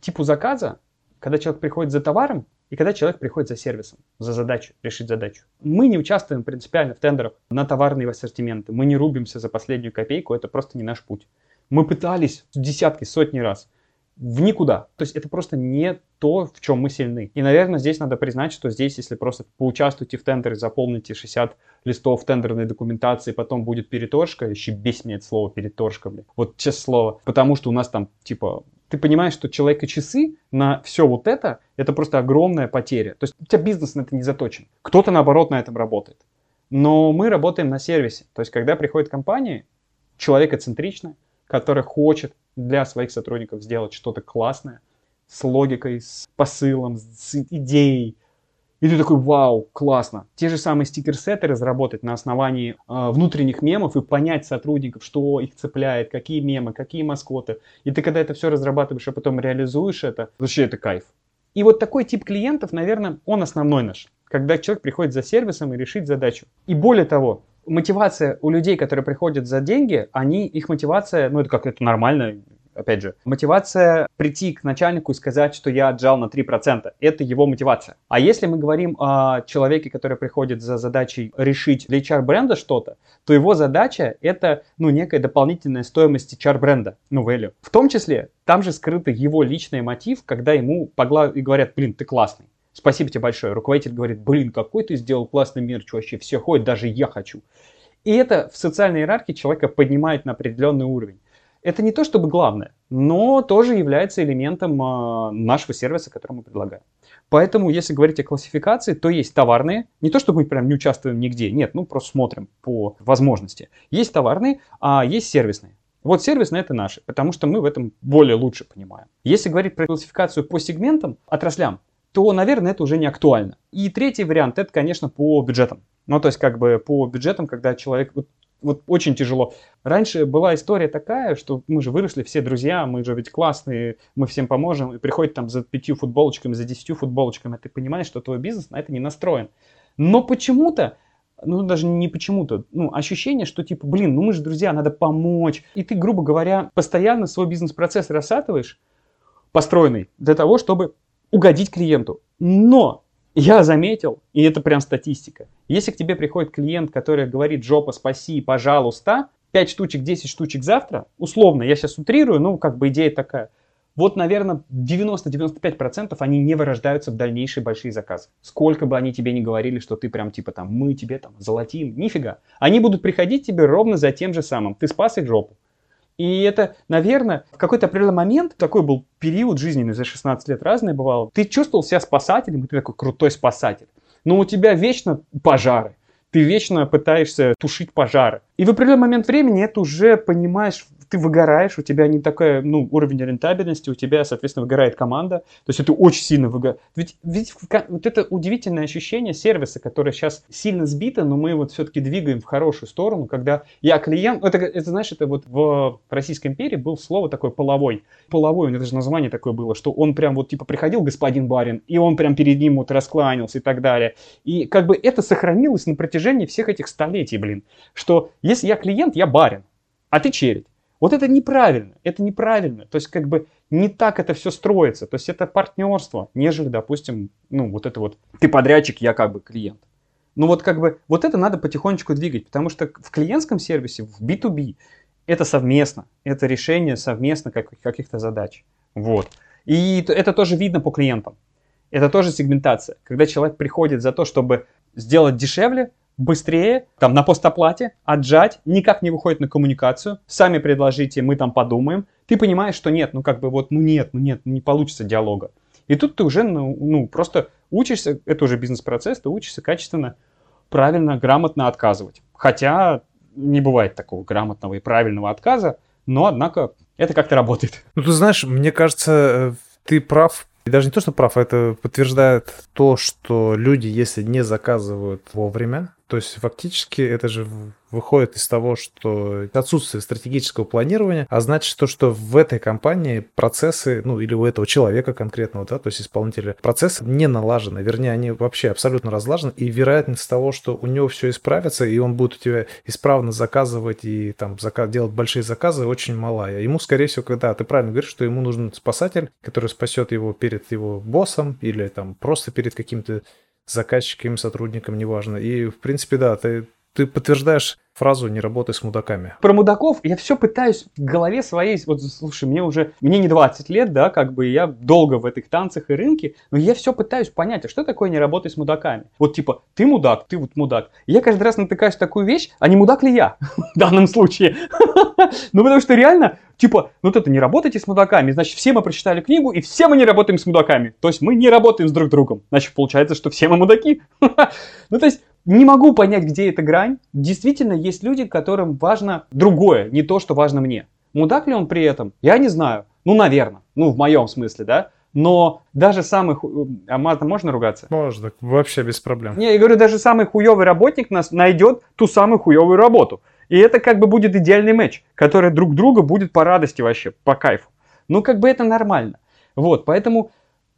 типу заказа, когда человек приходит за товаром, и когда человек приходит за сервисом, за задачу, решить задачу. Мы не участвуем принципиально в тендерах на товарные ассортименты. Мы не рубимся за последнюю копейку, это просто не наш путь. Мы пытались десятки, сотни раз в никуда. То есть это просто не то, в чем мы сильны. И, наверное, здесь надо признать, что здесь, если просто поучаствуйте в тендере, заполните 60 листов тендерной документации, потом будет переторжка, еще бесит меня это слово переторжка, блин. Вот честное слово. Потому что у нас там, типа, ты понимаешь, что человека часы на все вот это, это просто огромная потеря. То есть у тебя бизнес на это не заточен. Кто-то, наоборот, на этом работает. Но мы работаем на сервисе. То есть, когда приходит компания, человекоцентричная, который хочет для своих сотрудников сделать что-то классное, с логикой, с посылом, с идеей. И ты такой, вау, классно. Те же самые стикер-сеты разработать на основании э, внутренних мемов и понять сотрудников, что их цепляет, какие мемы, какие маскоты. И ты когда это все разрабатываешь, а потом реализуешь это, вообще это кайф. И вот такой тип клиентов, наверное, он основной наш. Когда человек приходит за сервисом и решить задачу. И более того, мотивация у людей, которые приходят за деньги, они, их мотивация, ну это как это нормально, опять же, мотивация прийти к начальнику и сказать, что я отжал на 3%. Это его мотивация. А если мы говорим о человеке, который приходит за задачей решить для HR-бренда что-то, то его задача это, ну, некая дополнительная стоимость HR-бренда, ну, value. В том числе, там же скрыт его личный мотив, когда ему погла... и говорят, блин, ты классный. Спасибо тебе большое. Руководитель говорит, блин, какой ты сделал классный мерч, вообще все ходят, даже я хочу. И это в социальной иерархии человека поднимает на определенный уровень. Это не то чтобы главное, но тоже является элементом э, нашего сервиса, который мы предлагаем. Поэтому, если говорить о классификации, то есть товарные. Не то, что мы прям не участвуем нигде, нет, ну просто смотрим по возможности. Есть товарные, а есть сервисные. Вот сервисные это наши, потому что мы в этом более лучше понимаем. Если говорить про классификацию по сегментам, отраслям, то, наверное, это уже не актуально. И третий вариант, это, конечно, по бюджетам. Ну, то есть, как бы по бюджетам, когда человек... Вот, вот очень тяжело. Раньше была история такая, что мы же выросли все друзья, мы же ведь классные, мы всем поможем, и приходит там за пятью футболочками, за десятью футболочками, ты понимаешь, что твой бизнес на это не настроен. Но почему-то ну, даже не почему-то, ну, ощущение, что типа, блин, ну мы же друзья, надо помочь. И ты, грубо говоря, постоянно свой бизнес-процесс рассатываешь, построенный для того, чтобы угодить клиенту. Но я заметил, и это прям статистика, если к тебе приходит клиент, который говорит «жопа, спаси, пожалуйста», 5 штучек, 10 штучек завтра, условно, я сейчас утрирую, ну, как бы идея такая, вот, наверное, 90-95% они не вырождаются в дальнейшие большие заказы. Сколько бы они тебе ни говорили, что ты прям типа там, мы тебе там золотим, нифига. Они будут приходить тебе ровно за тем же самым. Ты спас их жопу. И это, наверное, в какой-то определенный момент, такой был период жизненный, за 16 лет разное бывало, ты чувствовал себя спасателем, и ты такой крутой спасатель. Но у тебя вечно пожары, ты вечно пытаешься тушить пожары. И в определенный момент времени это уже понимаешь ты выгораешь, у тебя не такой ну, уровень рентабельности, у тебя, соответственно, выгорает команда. То есть это очень сильно выгорает. Ведь, ведь вот это удивительное ощущение сервиса, которое сейчас сильно сбито, но мы вот все-таки двигаем в хорошую сторону, когда я клиент, это, это знаешь, это вот в Российской империи был слово такое половой. Половой, у него даже название такое было, что он прям вот типа приходил господин барин, и он прям перед ним вот раскланялся и так далее. И как бы это сохранилось на протяжении всех этих столетий, блин. Что если я клиент, я барин, а ты чередь. Вот это неправильно, это неправильно. То есть как бы не так это все строится. То есть это партнерство, нежели, допустим, ну вот это вот ты подрядчик, я как бы клиент. Ну вот как бы вот это надо потихонечку двигать, потому что в клиентском сервисе, в B2B, это совместно, это решение совместно как, каких-то задач. Вот. И это тоже видно по клиентам. Это тоже сегментация. Когда человек приходит за то, чтобы сделать дешевле, быстрее, там, на постоплате, отжать, никак не выходит на коммуникацию, сами предложите, мы там подумаем, ты понимаешь, что нет, ну как бы вот, ну нет, ну нет, не получится диалога. И тут ты уже, ну, ну просто учишься, это уже бизнес-процесс, ты учишься качественно, правильно, грамотно отказывать. Хотя не бывает такого грамотного и правильного отказа, но, однако, это как-то работает. Ну, ты знаешь, мне кажется, э, ты прав и даже не то, что прав, а это подтверждает то, что люди, если не заказывают вовремя, то есть фактически это же выходит из того, что отсутствие стратегического планирования, а значит то, что в этой компании процессы, ну или у этого человека конкретного, да, то есть исполнителя, процессы не налажены, вернее, они вообще абсолютно разлажены, и вероятность того, что у него все исправится, и он будет у тебя исправно заказывать и там заказ, делать большие заказы, очень малая. Ему, скорее всего, когда ты правильно говоришь, что ему нужен спасатель, который спасет его перед его боссом или там просто перед каким-то заказчиками, сотрудником, неважно. И, в принципе, да, ты, ты подтверждаешь фразу «не работай с мудаками». Про мудаков я все пытаюсь в голове своей, вот слушай, мне уже, мне не 20 лет, да, как бы я долго в этих танцах и рынке, но я все пытаюсь понять, а что такое не работай с мудаками? Вот типа, ты мудак, ты вот мудак. И я каждый раз натыкаюсь на такую вещь, а не мудак ли я в данном случае? Ну потому что реально, типа, ну вот это не работайте с мудаками, значит все мы прочитали книгу и все мы не работаем с мудаками. То есть мы не работаем с друг другом. Значит получается, что все мы мудаки. Ну то есть не могу понять, где эта грань. Действительно, есть люди, которым важно другое, не то, что важно мне. Мудак ли он при этом? Я не знаю. Ну, наверное. Ну, в моем смысле, да? Но даже самый... Ху... А матом можно ругаться? Можно, вообще без проблем. Не, я говорю, даже самый хуевый работник нас найдет ту самую хуевую работу. И это как бы будет идеальный матч, который друг друга будет по радости вообще, по кайфу. Ну, как бы это нормально. Вот, поэтому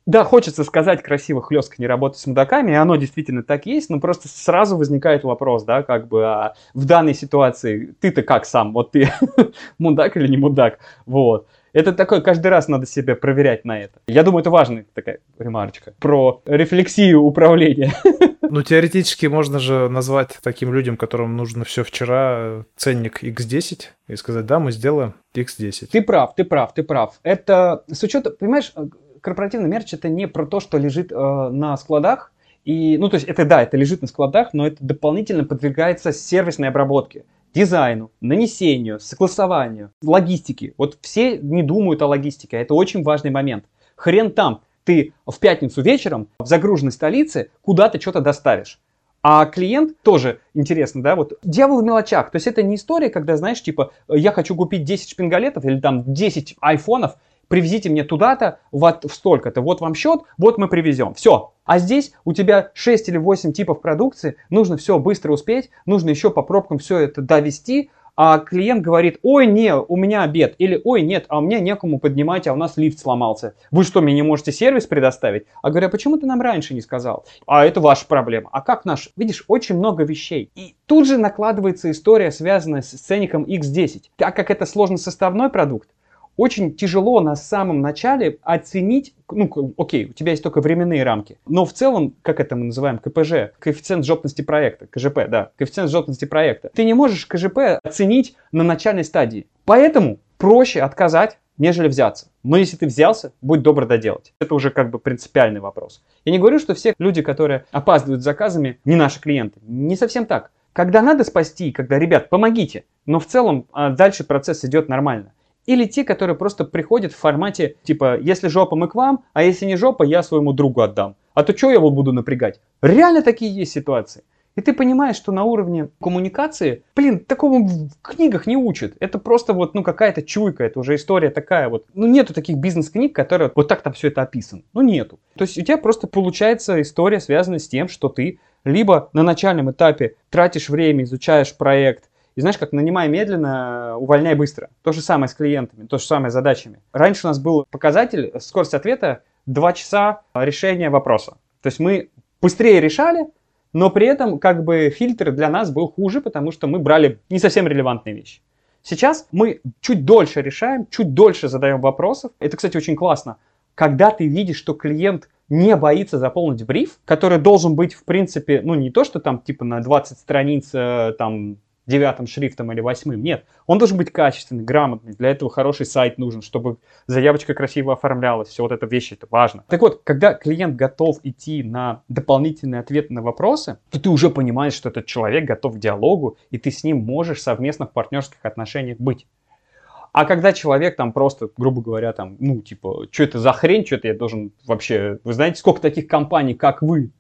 да, хочется сказать красиво, хлестко не работать с мудаками, и оно действительно так есть, но просто сразу возникает вопрос, да, как бы а в данной ситуации ты-то как сам, вот ты мудак или не мудак, вот. Это такое, каждый раз надо себя проверять на это. Я думаю, это важная такая ремарочка про рефлексию управления. Ну, теоретически можно же назвать таким людям, которым нужно все вчера, ценник X10 и сказать, да, мы сделаем X10. Ты прав, ты прав, ты прав. Это с учетом, понимаешь, корпоративный мерч это не про то, что лежит э, на складах. И, ну, то есть это да, это лежит на складах, но это дополнительно подвергается сервисной обработке, дизайну, нанесению, согласованию, логистике. Вот все не думают о логистике, а это очень важный момент. Хрен там, ты в пятницу вечером в загруженной столице куда-то что-то доставишь. А клиент тоже интересно, да, вот дьявол в мелочах. То есть это не история, когда, знаешь, типа, я хочу купить 10 шпингалетов или там 10 айфонов, привезите мне туда-то, вот в столько-то, вот вам счет, вот мы привезем. Все. А здесь у тебя 6 или 8 типов продукции, нужно все быстро успеть, нужно еще по пробкам все это довести, а клиент говорит, ой, не, у меня обед, или ой, нет, а мне некому поднимать, а у нас лифт сломался. Вы что, мне не можете сервис предоставить? А говорю, а почему ты нам раньше не сказал? А это ваша проблема. А как наш? Видишь, очень много вещей. И тут же накладывается история, связанная с ценником X10. Так как это сложно составной продукт, очень тяжело на самом начале оценить, ну, окей, у тебя есть только временные рамки, но в целом, как это мы называем, КПЖ, коэффициент жопности проекта, КЖП, да, коэффициент жопности проекта, ты не можешь КЖП оценить на начальной стадии. Поэтому проще отказать, нежели взяться. Но если ты взялся, будь добр доделать. Это уже как бы принципиальный вопрос. Я не говорю, что все люди, которые опаздывают с заказами, не наши клиенты. Не совсем так. Когда надо спасти, когда, ребят, помогите, но в целом а, дальше процесс идет нормально. Или те, которые просто приходят в формате, типа, если жопа, мы к вам, а если не жопа, я своему другу отдам. А то что я его буду напрягать? Реально такие есть ситуации. И ты понимаешь, что на уровне коммуникации, блин, такого в книгах не учат. Это просто вот, ну, какая-то чуйка, это уже история такая вот. Ну, нету таких бизнес-книг, которые вот так там все это описано. Ну, нету. То есть у тебя просто получается история, связанная с тем, что ты либо на начальном этапе тратишь время, изучаешь проект, и знаешь, как нанимай медленно, увольняй быстро. То же самое с клиентами, то же самое с задачами. Раньше у нас был показатель скорость ответа 2 часа решения вопроса. То есть мы быстрее решали, но при этом как бы фильтр для нас был хуже, потому что мы брали не совсем релевантные вещи. Сейчас мы чуть дольше решаем, чуть дольше задаем вопросов. Это, кстати, очень классно. Когда ты видишь, что клиент не боится заполнить бриф, который должен быть, в принципе, ну не то, что там типа на 20 страниц э, там девятым шрифтом или восьмым. Нет, он должен быть качественный, грамотный. Для этого хороший сайт нужен, чтобы заявочка красиво оформлялась. Все вот это вещи, это важно. Так вот, когда клиент готов идти на дополнительные ответы на вопросы, то ты уже понимаешь, что этот человек готов к диалогу, и ты с ним можешь совместно в партнерских отношениях быть. А когда человек там просто, грубо говоря, там, ну, типа, что это за хрень, что-то я должен вообще... Вы знаете, сколько таких компаний, как вы,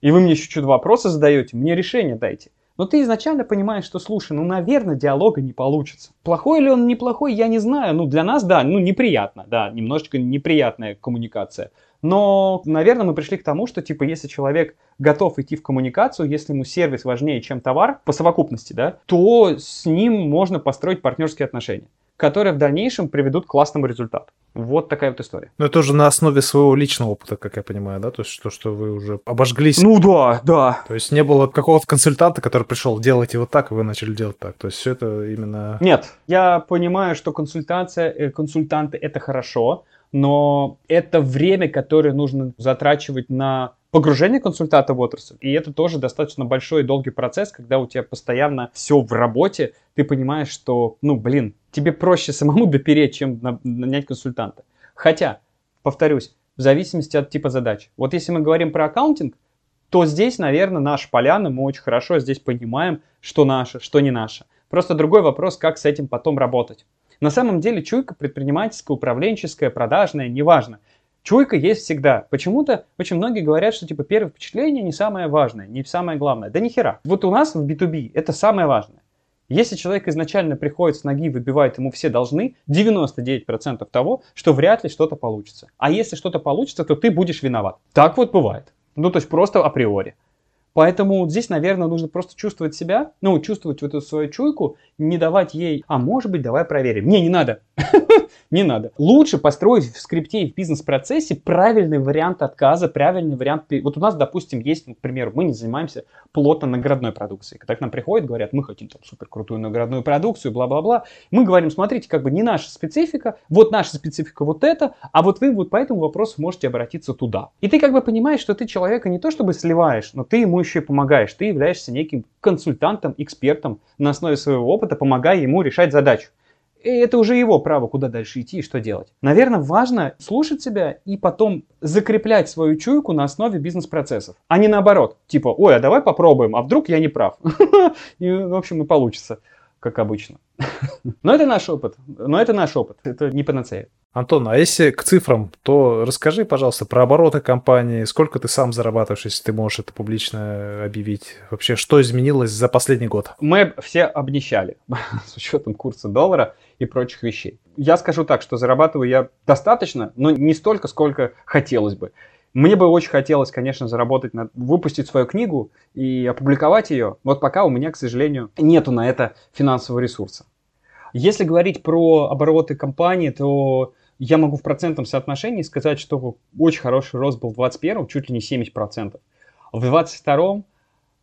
и вы мне еще что-то вопросы задаете, мне решение дайте. Но ты изначально понимаешь, что, слушай, ну, наверное, диалога не получится. Плохой ли он, неплохой, я не знаю. Ну, для нас, да, ну, неприятно, да, немножечко неприятная коммуникация. Но, наверное, мы пришли к тому, что, типа, если человек готов идти в коммуникацию, если ему сервис важнее, чем товар, по совокупности, да, то с ним можно построить партнерские отношения которые в дальнейшем приведут к классному результату. Вот такая вот история. Но это уже на основе своего личного опыта, как я понимаю, да? То есть то, что вы уже обожглись. Ну да, да. То есть не было какого-то консультанта, который пришел, делайте вот так, и вы начали делать так. То есть все это именно... Нет, я понимаю, что консультация, э, консультанты это хорошо, но это время, которое нужно затрачивать на погружение консультанта в отрасль. И это тоже достаточно большой и долгий процесс, когда у тебя постоянно все в работе, ты понимаешь, что, ну, блин, тебе проще самому допереть, чем нанять консультанта. Хотя, повторюсь, в зависимости от типа задач. Вот если мы говорим про аккаунтинг, то здесь, наверное, наша поляна, мы очень хорошо здесь понимаем, что наше, что не наше. Просто другой вопрос, как с этим потом работать. На самом деле чуйка предпринимательская, управленческая, продажная, неважно. Чуйка есть всегда. Почему-то очень многие говорят, что типа первое впечатление не самое важное, не самое главное. Да нихера. Вот у нас в B2B это самое важное. Если человек изначально приходит с ноги, выбивает, ему все должны, 99% того, что вряд ли что-то получится. А если что-то получится, то ты будешь виноват. Так вот бывает. Ну, то есть просто априори. Поэтому здесь, наверное, нужно просто чувствовать себя, ну, чувствовать вот эту свою чуйку, не давать ей, а может быть, давай проверим. Не, не надо. Не надо. Лучше построить в скрипте и в бизнес-процессе правильный вариант отказа, правильный вариант... Вот у нас, допустим, есть, например, мы не занимаемся плотно наградной продукцией. Когда к нам приходят, говорят, мы хотим там супер крутую наградную продукцию, бла-бла-бла. Мы говорим, смотрите, как бы не наша специфика, вот наша специфика вот это, а вот вы вот по этому вопросу можете обратиться туда. И ты как бы понимаешь, что ты человека не то чтобы сливаешь, но ты ему еще и помогаешь. Ты являешься неким консультантом, экспертом на основе своего опыта, помогая ему решать задачу. И это уже его право, куда дальше идти и что делать. Наверное, важно слушать себя и потом закреплять свою чуйку на основе бизнес-процессов, а не наоборот. Типа, ой, а давай попробуем, а вдруг я не прав. И, в общем, и получится, как обычно. Но это наш опыт. Но это наш опыт. Это не панацея. Антон, а если к цифрам, то расскажи, пожалуйста, про обороты компании, сколько ты сам зарабатываешь, если ты можешь это публично объявить. Вообще, что изменилось за последний год? Мы все обнищали с учетом курса доллара и прочих вещей. Я скажу так, что зарабатываю я достаточно, но не столько, сколько хотелось бы. Мне бы очень хотелось, конечно, заработать, на, выпустить свою книгу и опубликовать ее. Вот пока у меня, к сожалению, нету на это финансового ресурса. Если говорить про обороты компании, то я могу в процентном соотношении сказать, что очень хороший рост был в 21 чуть ли не 70%. В 22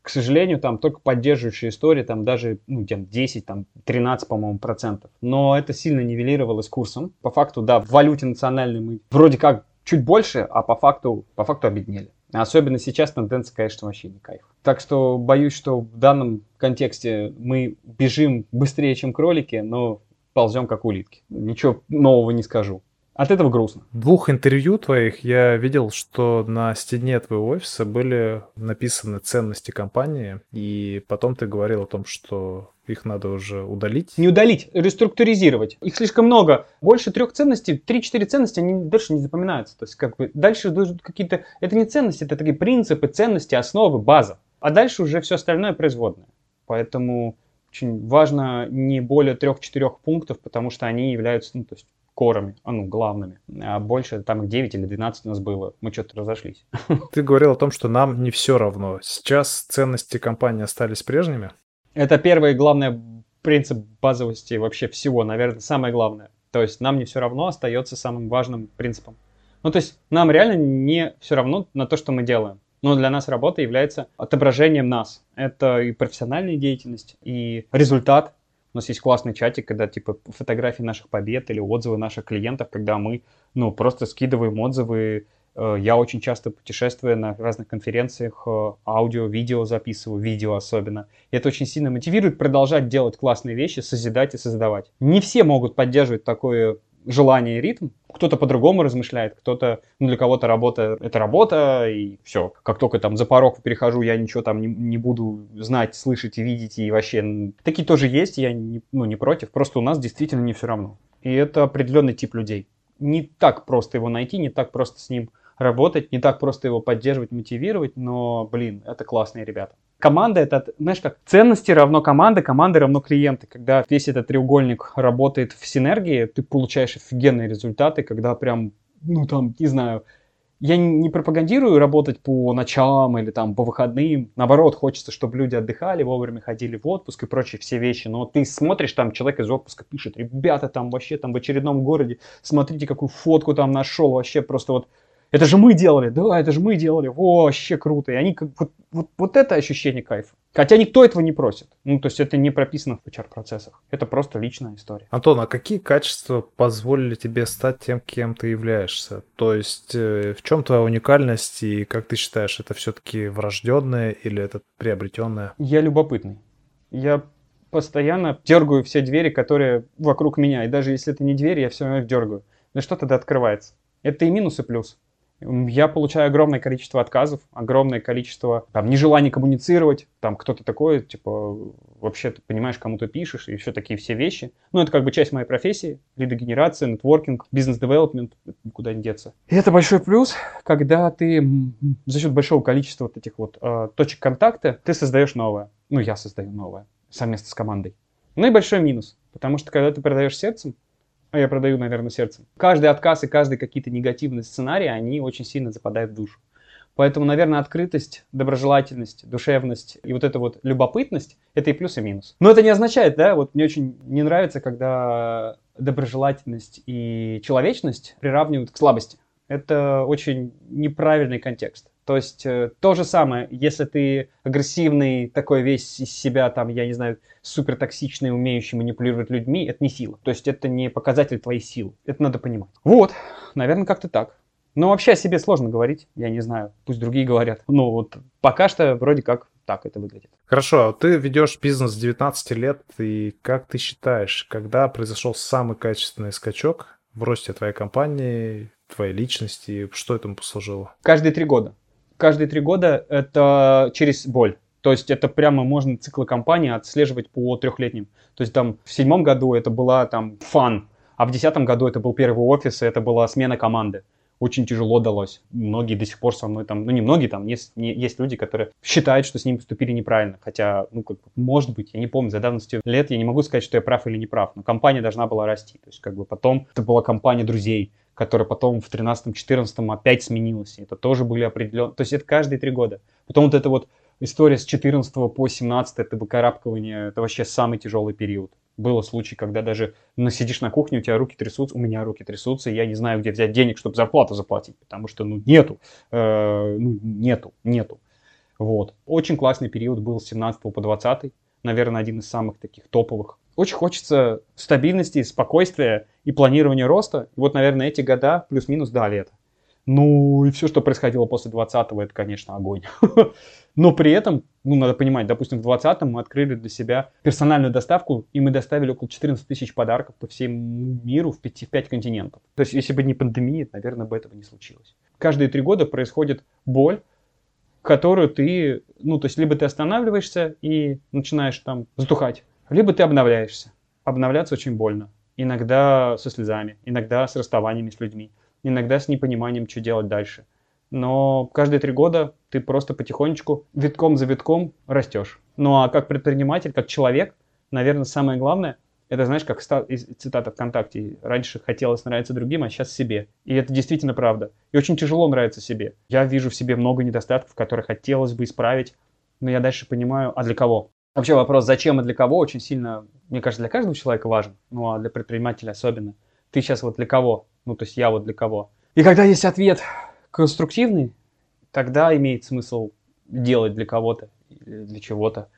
К сожалению, там только поддерживающие истории, там даже ну, там 10, там 13, по-моему, процентов. Но это сильно нивелировалось курсом. По факту, да, в валюте национальной мы вроде как чуть больше, а по факту, по факту обеднели. Особенно сейчас тенденция, конечно, вообще не кайф. Так что боюсь, что в данном контексте мы бежим быстрее, чем кролики, но ползем как улитки. Ничего нового не скажу. От этого грустно. Двух интервью твоих я видел, что на стене твоего офиса были написаны ценности компании, и потом ты говорил о том, что их надо уже удалить. Не удалить, реструктуризировать. Их слишком много. Больше трех ценностей, три-четыре ценности, они дальше не запоминаются. То есть как бы дальше идут какие-то... Это не ценности, это такие принципы, ценности, основы, база. А дальше уже все остальное производное. Поэтому очень важно не более трех-четырех пунктов, потому что они являются, ну, то есть корами, а, ну, главными. А больше, там их 9 или 12 у нас было. Мы что-то разошлись. Ты говорил о том, что нам не все равно. Сейчас ценности компании остались прежними? Это первый и главный принцип базовости вообще всего, наверное, самое главное. То есть нам не все равно остается самым важным принципом. Ну, то есть нам реально не все равно на то, что мы делаем. Но для нас работа является отображением нас. Это и профессиональная деятельность, и результат у нас есть классный чатик, когда типа фотографии наших побед или отзывы наших клиентов, когда мы ну, просто скидываем отзывы. Э, я очень часто путешествую на разных конференциях, э, аудио, видео записываю, видео особенно. И это очень сильно мотивирует продолжать делать классные вещи, созидать и создавать. Не все могут поддерживать такое желание и ритм. Кто-то по-другому размышляет, кто-то, ну, для кого-то работа — это работа, и все. Как только там за порог перехожу, я ничего там не, не буду знать, слышать и видеть, и вообще... Такие тоже есть, я не, ну, не против, просто у нас действительно не все равно. И это определенный тип людей. Не так просто его найти, не так просто с ним работать, не так просто его поддерживать, мотивировать, но, блин, это классные ребята. Команда это, знаешь как, ценности равно команда, команда равно клиенты. Когда весь этот треугольник работает в синергии, ты получаешь офигенные результаты, когда прям, ну там, не знаю, я не пропагандирую работать по ночам или там по выходным. Наоборот, хочется, чтобы люди отдыхали, вовремя ходили в отпуск и прочие все вещи. Но ты смотришь, там человек из отпуска пишет, ребята, там вообще там в очередном городе, смотрите, какую фотку там нашел, вообще просто вот это же мы делали, да, это же мы делали, вообще круто. И они как вот, вот, вот это ощущение кайфа. Хотя никто этого не просит. Ну, то есть это не прописано в HR-процессах. Это просто личная история. Антон, а какие качества позволили тебе стать тем, кем ты являешься? То есть э, в чем твоя уникальность и как ты считаешь, это все-таки врожденное или это приобретенное? Я любопытный. Я постоянно дергаю все двери, которые вокруг меня. И даже если это не двери, я все равно их дергаю. Но что тогда открывается? Это и минус, и плюс. Я получаю огромное количество отказов, огромное количество там нежелания коммуницировать, там кто-то такой, типа, вообще ты понимаешь, кому ты пишешь, и все такие все вещи. Ну, это как бы часть моей профессии, лидогенерация, нетворкинг, бизнес-девелопмент, никуда не деться. И это большой плюс, когда ты за счет большого количества вот этих вот э, точек контакта, ты создаешь новое. Ну, я создаю новое совместно с командой. Ну и большой минус, потому что когда ты продаешь сердцем, а я продаю, наверное, сердцем. Каждый отказ и каждый какие-то негативные сценарии, они очень сильно западают в душу. Поэтому, наверное, открытость, доброжелательность, душевность и вот эта вот любопытность – это и плюс, и минус. Но это не означает, да, вот мне очень не нравится, когда доброжелательность и человечность приравнивают к слабости. Это очень неправильный контекст. То есть э, то же самое, если ты агрессивный, такой весь из себя, там, я не знаю, супер токсичный, умеющий манипулировать людьми, это не сила. То есть это не показатель твоей силы. Это надо понимать. Вот, наверное, как-то так. Но вообще о себе сложно говорить, я не знаю, пусть другие говорят. Ну вот пока что вроде как так это выглядит. Хорошо, а ты ведешь бизнес с 19 лет, и как ты считаешь, когда произошел самый качественный скачок в росте твоей компании, твоей личности, что этому послужило? Каждые три года каждые три года это через боль. То есть это прямо можно циклы компании отслеживать по трехлетним. То есть там в седьмом году это была там фан, а в десятом году это был первый офис, и это была смена команды. Очень тяжело далось. Многие до сих пор со мной там, ну не многие там, есть, не, есть люди, которые считают, что с ними поступили неправильно. Хотя, ну как может быть, я не помню, за давностью лет я не могу сказать, что я прав или не прав. Но компания должна была расти. То есть как бы потом это была компания друзей которая потом в 13-14 опять сменилась. Это тоже были определенные... То есть это каждые три года. Потом вот эта вот история с 14 по 17, это выкарабкивание, это вообще самый тяжелый период. Было случай, когда даже ну, сидишь на кухне, у тебя руки трясутся, у меня руки трясутся, и я не знаю, где взять денег, чтобы зарплату заплатить, потому что, ну, нету, э, ну, нету, нету. Вот. Очень классный период был с 17 по 20. Наверное, один из самых таких топовых. Очень хочется стабильности, спокойствия и планирования роста. Вот, наверное, эти года плюс-минус дали это. Ну, и все, что происходило после 20-го, это, конечно, огонь. Но при этом, ну, надо понимать, допустим, в 20-м мы открыли для себя персональную доставку, и мы доставили около 14 тысяч подарков по всему миру в 5, в 5 континентов. То есть, если бы не пандемия, наверное, бы этого не случилось. Каждые три года происходит боль, которую ты, ну, то есть, либо ты останавливаешься и начинаешь там затухать, либо ты обновляешься. Обновляться очень больно. Иногда со слезами, иногда с расставаниями с людьми иногда с непониманием, что делать дальше. Но каждые три года ты просто потихонечку, витком за витком растешь. Ну а как предприниматель, как человек, наверное, самое главное, это знаешь, как цитата ВКонтакте. Раньше хотелось нравиться другим, а сейчас себе. И это действительно правда. И очень тяжело нравиться себе. Я вижу в себе много недостатков, которые хотелось бы исправить, но я дальше понимаю, а для кого? Вообще вопрос, зачем и для кого, очень сильно, мне кажется, для каждого человека важен. Ну а для предпринимателя особенно. Ты сейчас вот для кого? Ну, то есть я вот для кого. И когда есть ответ конструктивный, тогда имеет смысл делать для кого-то для чего-то.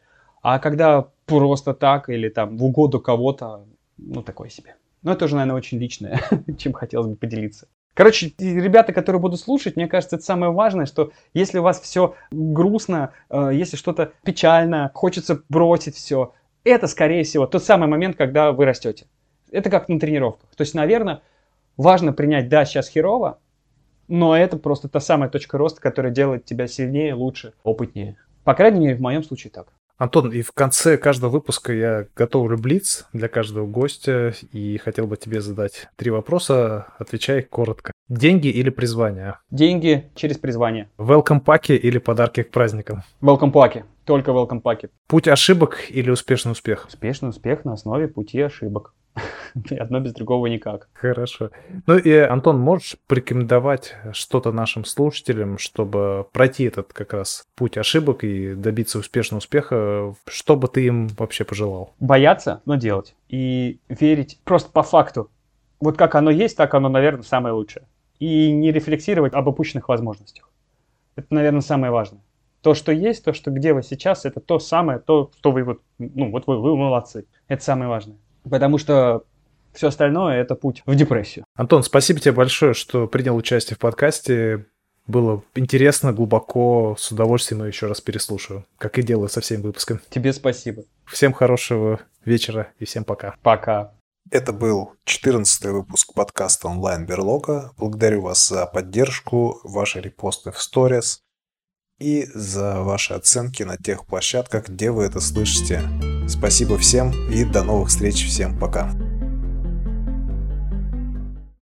А когда просто так или там в угоду кого-то, ну, такое себе. Но это уже, наверное, очень личное, чем хотелось бы поделиться. Короче, ребята, которые будут слушать, мне кажется, это самое важное, что если у вас все грустно, э, если что-то печально, хочется бросить все, это, скорее всего, тот самый момент, когда вы растете. Это как на тренировках. То есть, наверное, важно принять, да, сейчас херово, но это просто та самая точка роста, которая делает тебя сильнее, лучше, опытнее. По крайней мере, в моем случае так. Антон, и в конце каждого выпуска я готовлю блиц для каждого гостя и хотел бы тебе задать три вопроса. Отвечай коротко. Деньги или призвание? Деньги через призвание. Welcome паки или подарки к праздникам? Welcome паки. Только welcome паки. Путь ошибок или успешный успех? Успешный успех на основе пути ошибок. Одно без другого никак. Хорошо. Ну и, Антон, можешь порекомендовать что-то нашим слушателям, чтобы пройти этот как раз путь ошибок и добиться успешного успеха? Что бы ты им вообще пожелал? Бояться, но делать. И верить просто по факту. Вот как оно есть, так оно, наверное, самое лучшее. И не рефлексировать об опущенных возможностях. Это, наверное, самое важное. То, что есть, то, что где вы сейчас, это то самое, то, что вы вот, ну, вот вы, вы молодцы. Это самое важное. Потому что все остальное это путь в депрессию. Антон, спасибо тебе большое, что принял участие в подкасте. Было интересно, глубоко, с удовольствием еще раз переслушаю, как и делаю со всеми выпусками. Тебе спасибо. Всем хорошего вечера и всем пока. Пока. Это был 14 выпуск подкаста онлайн Берлога. Благодарю вас за поддержку, ваши репосты в сторис и за ваши оценки на тех площадках, где вы это слышите. Спасибо всем и до новых встреч. Всем пока.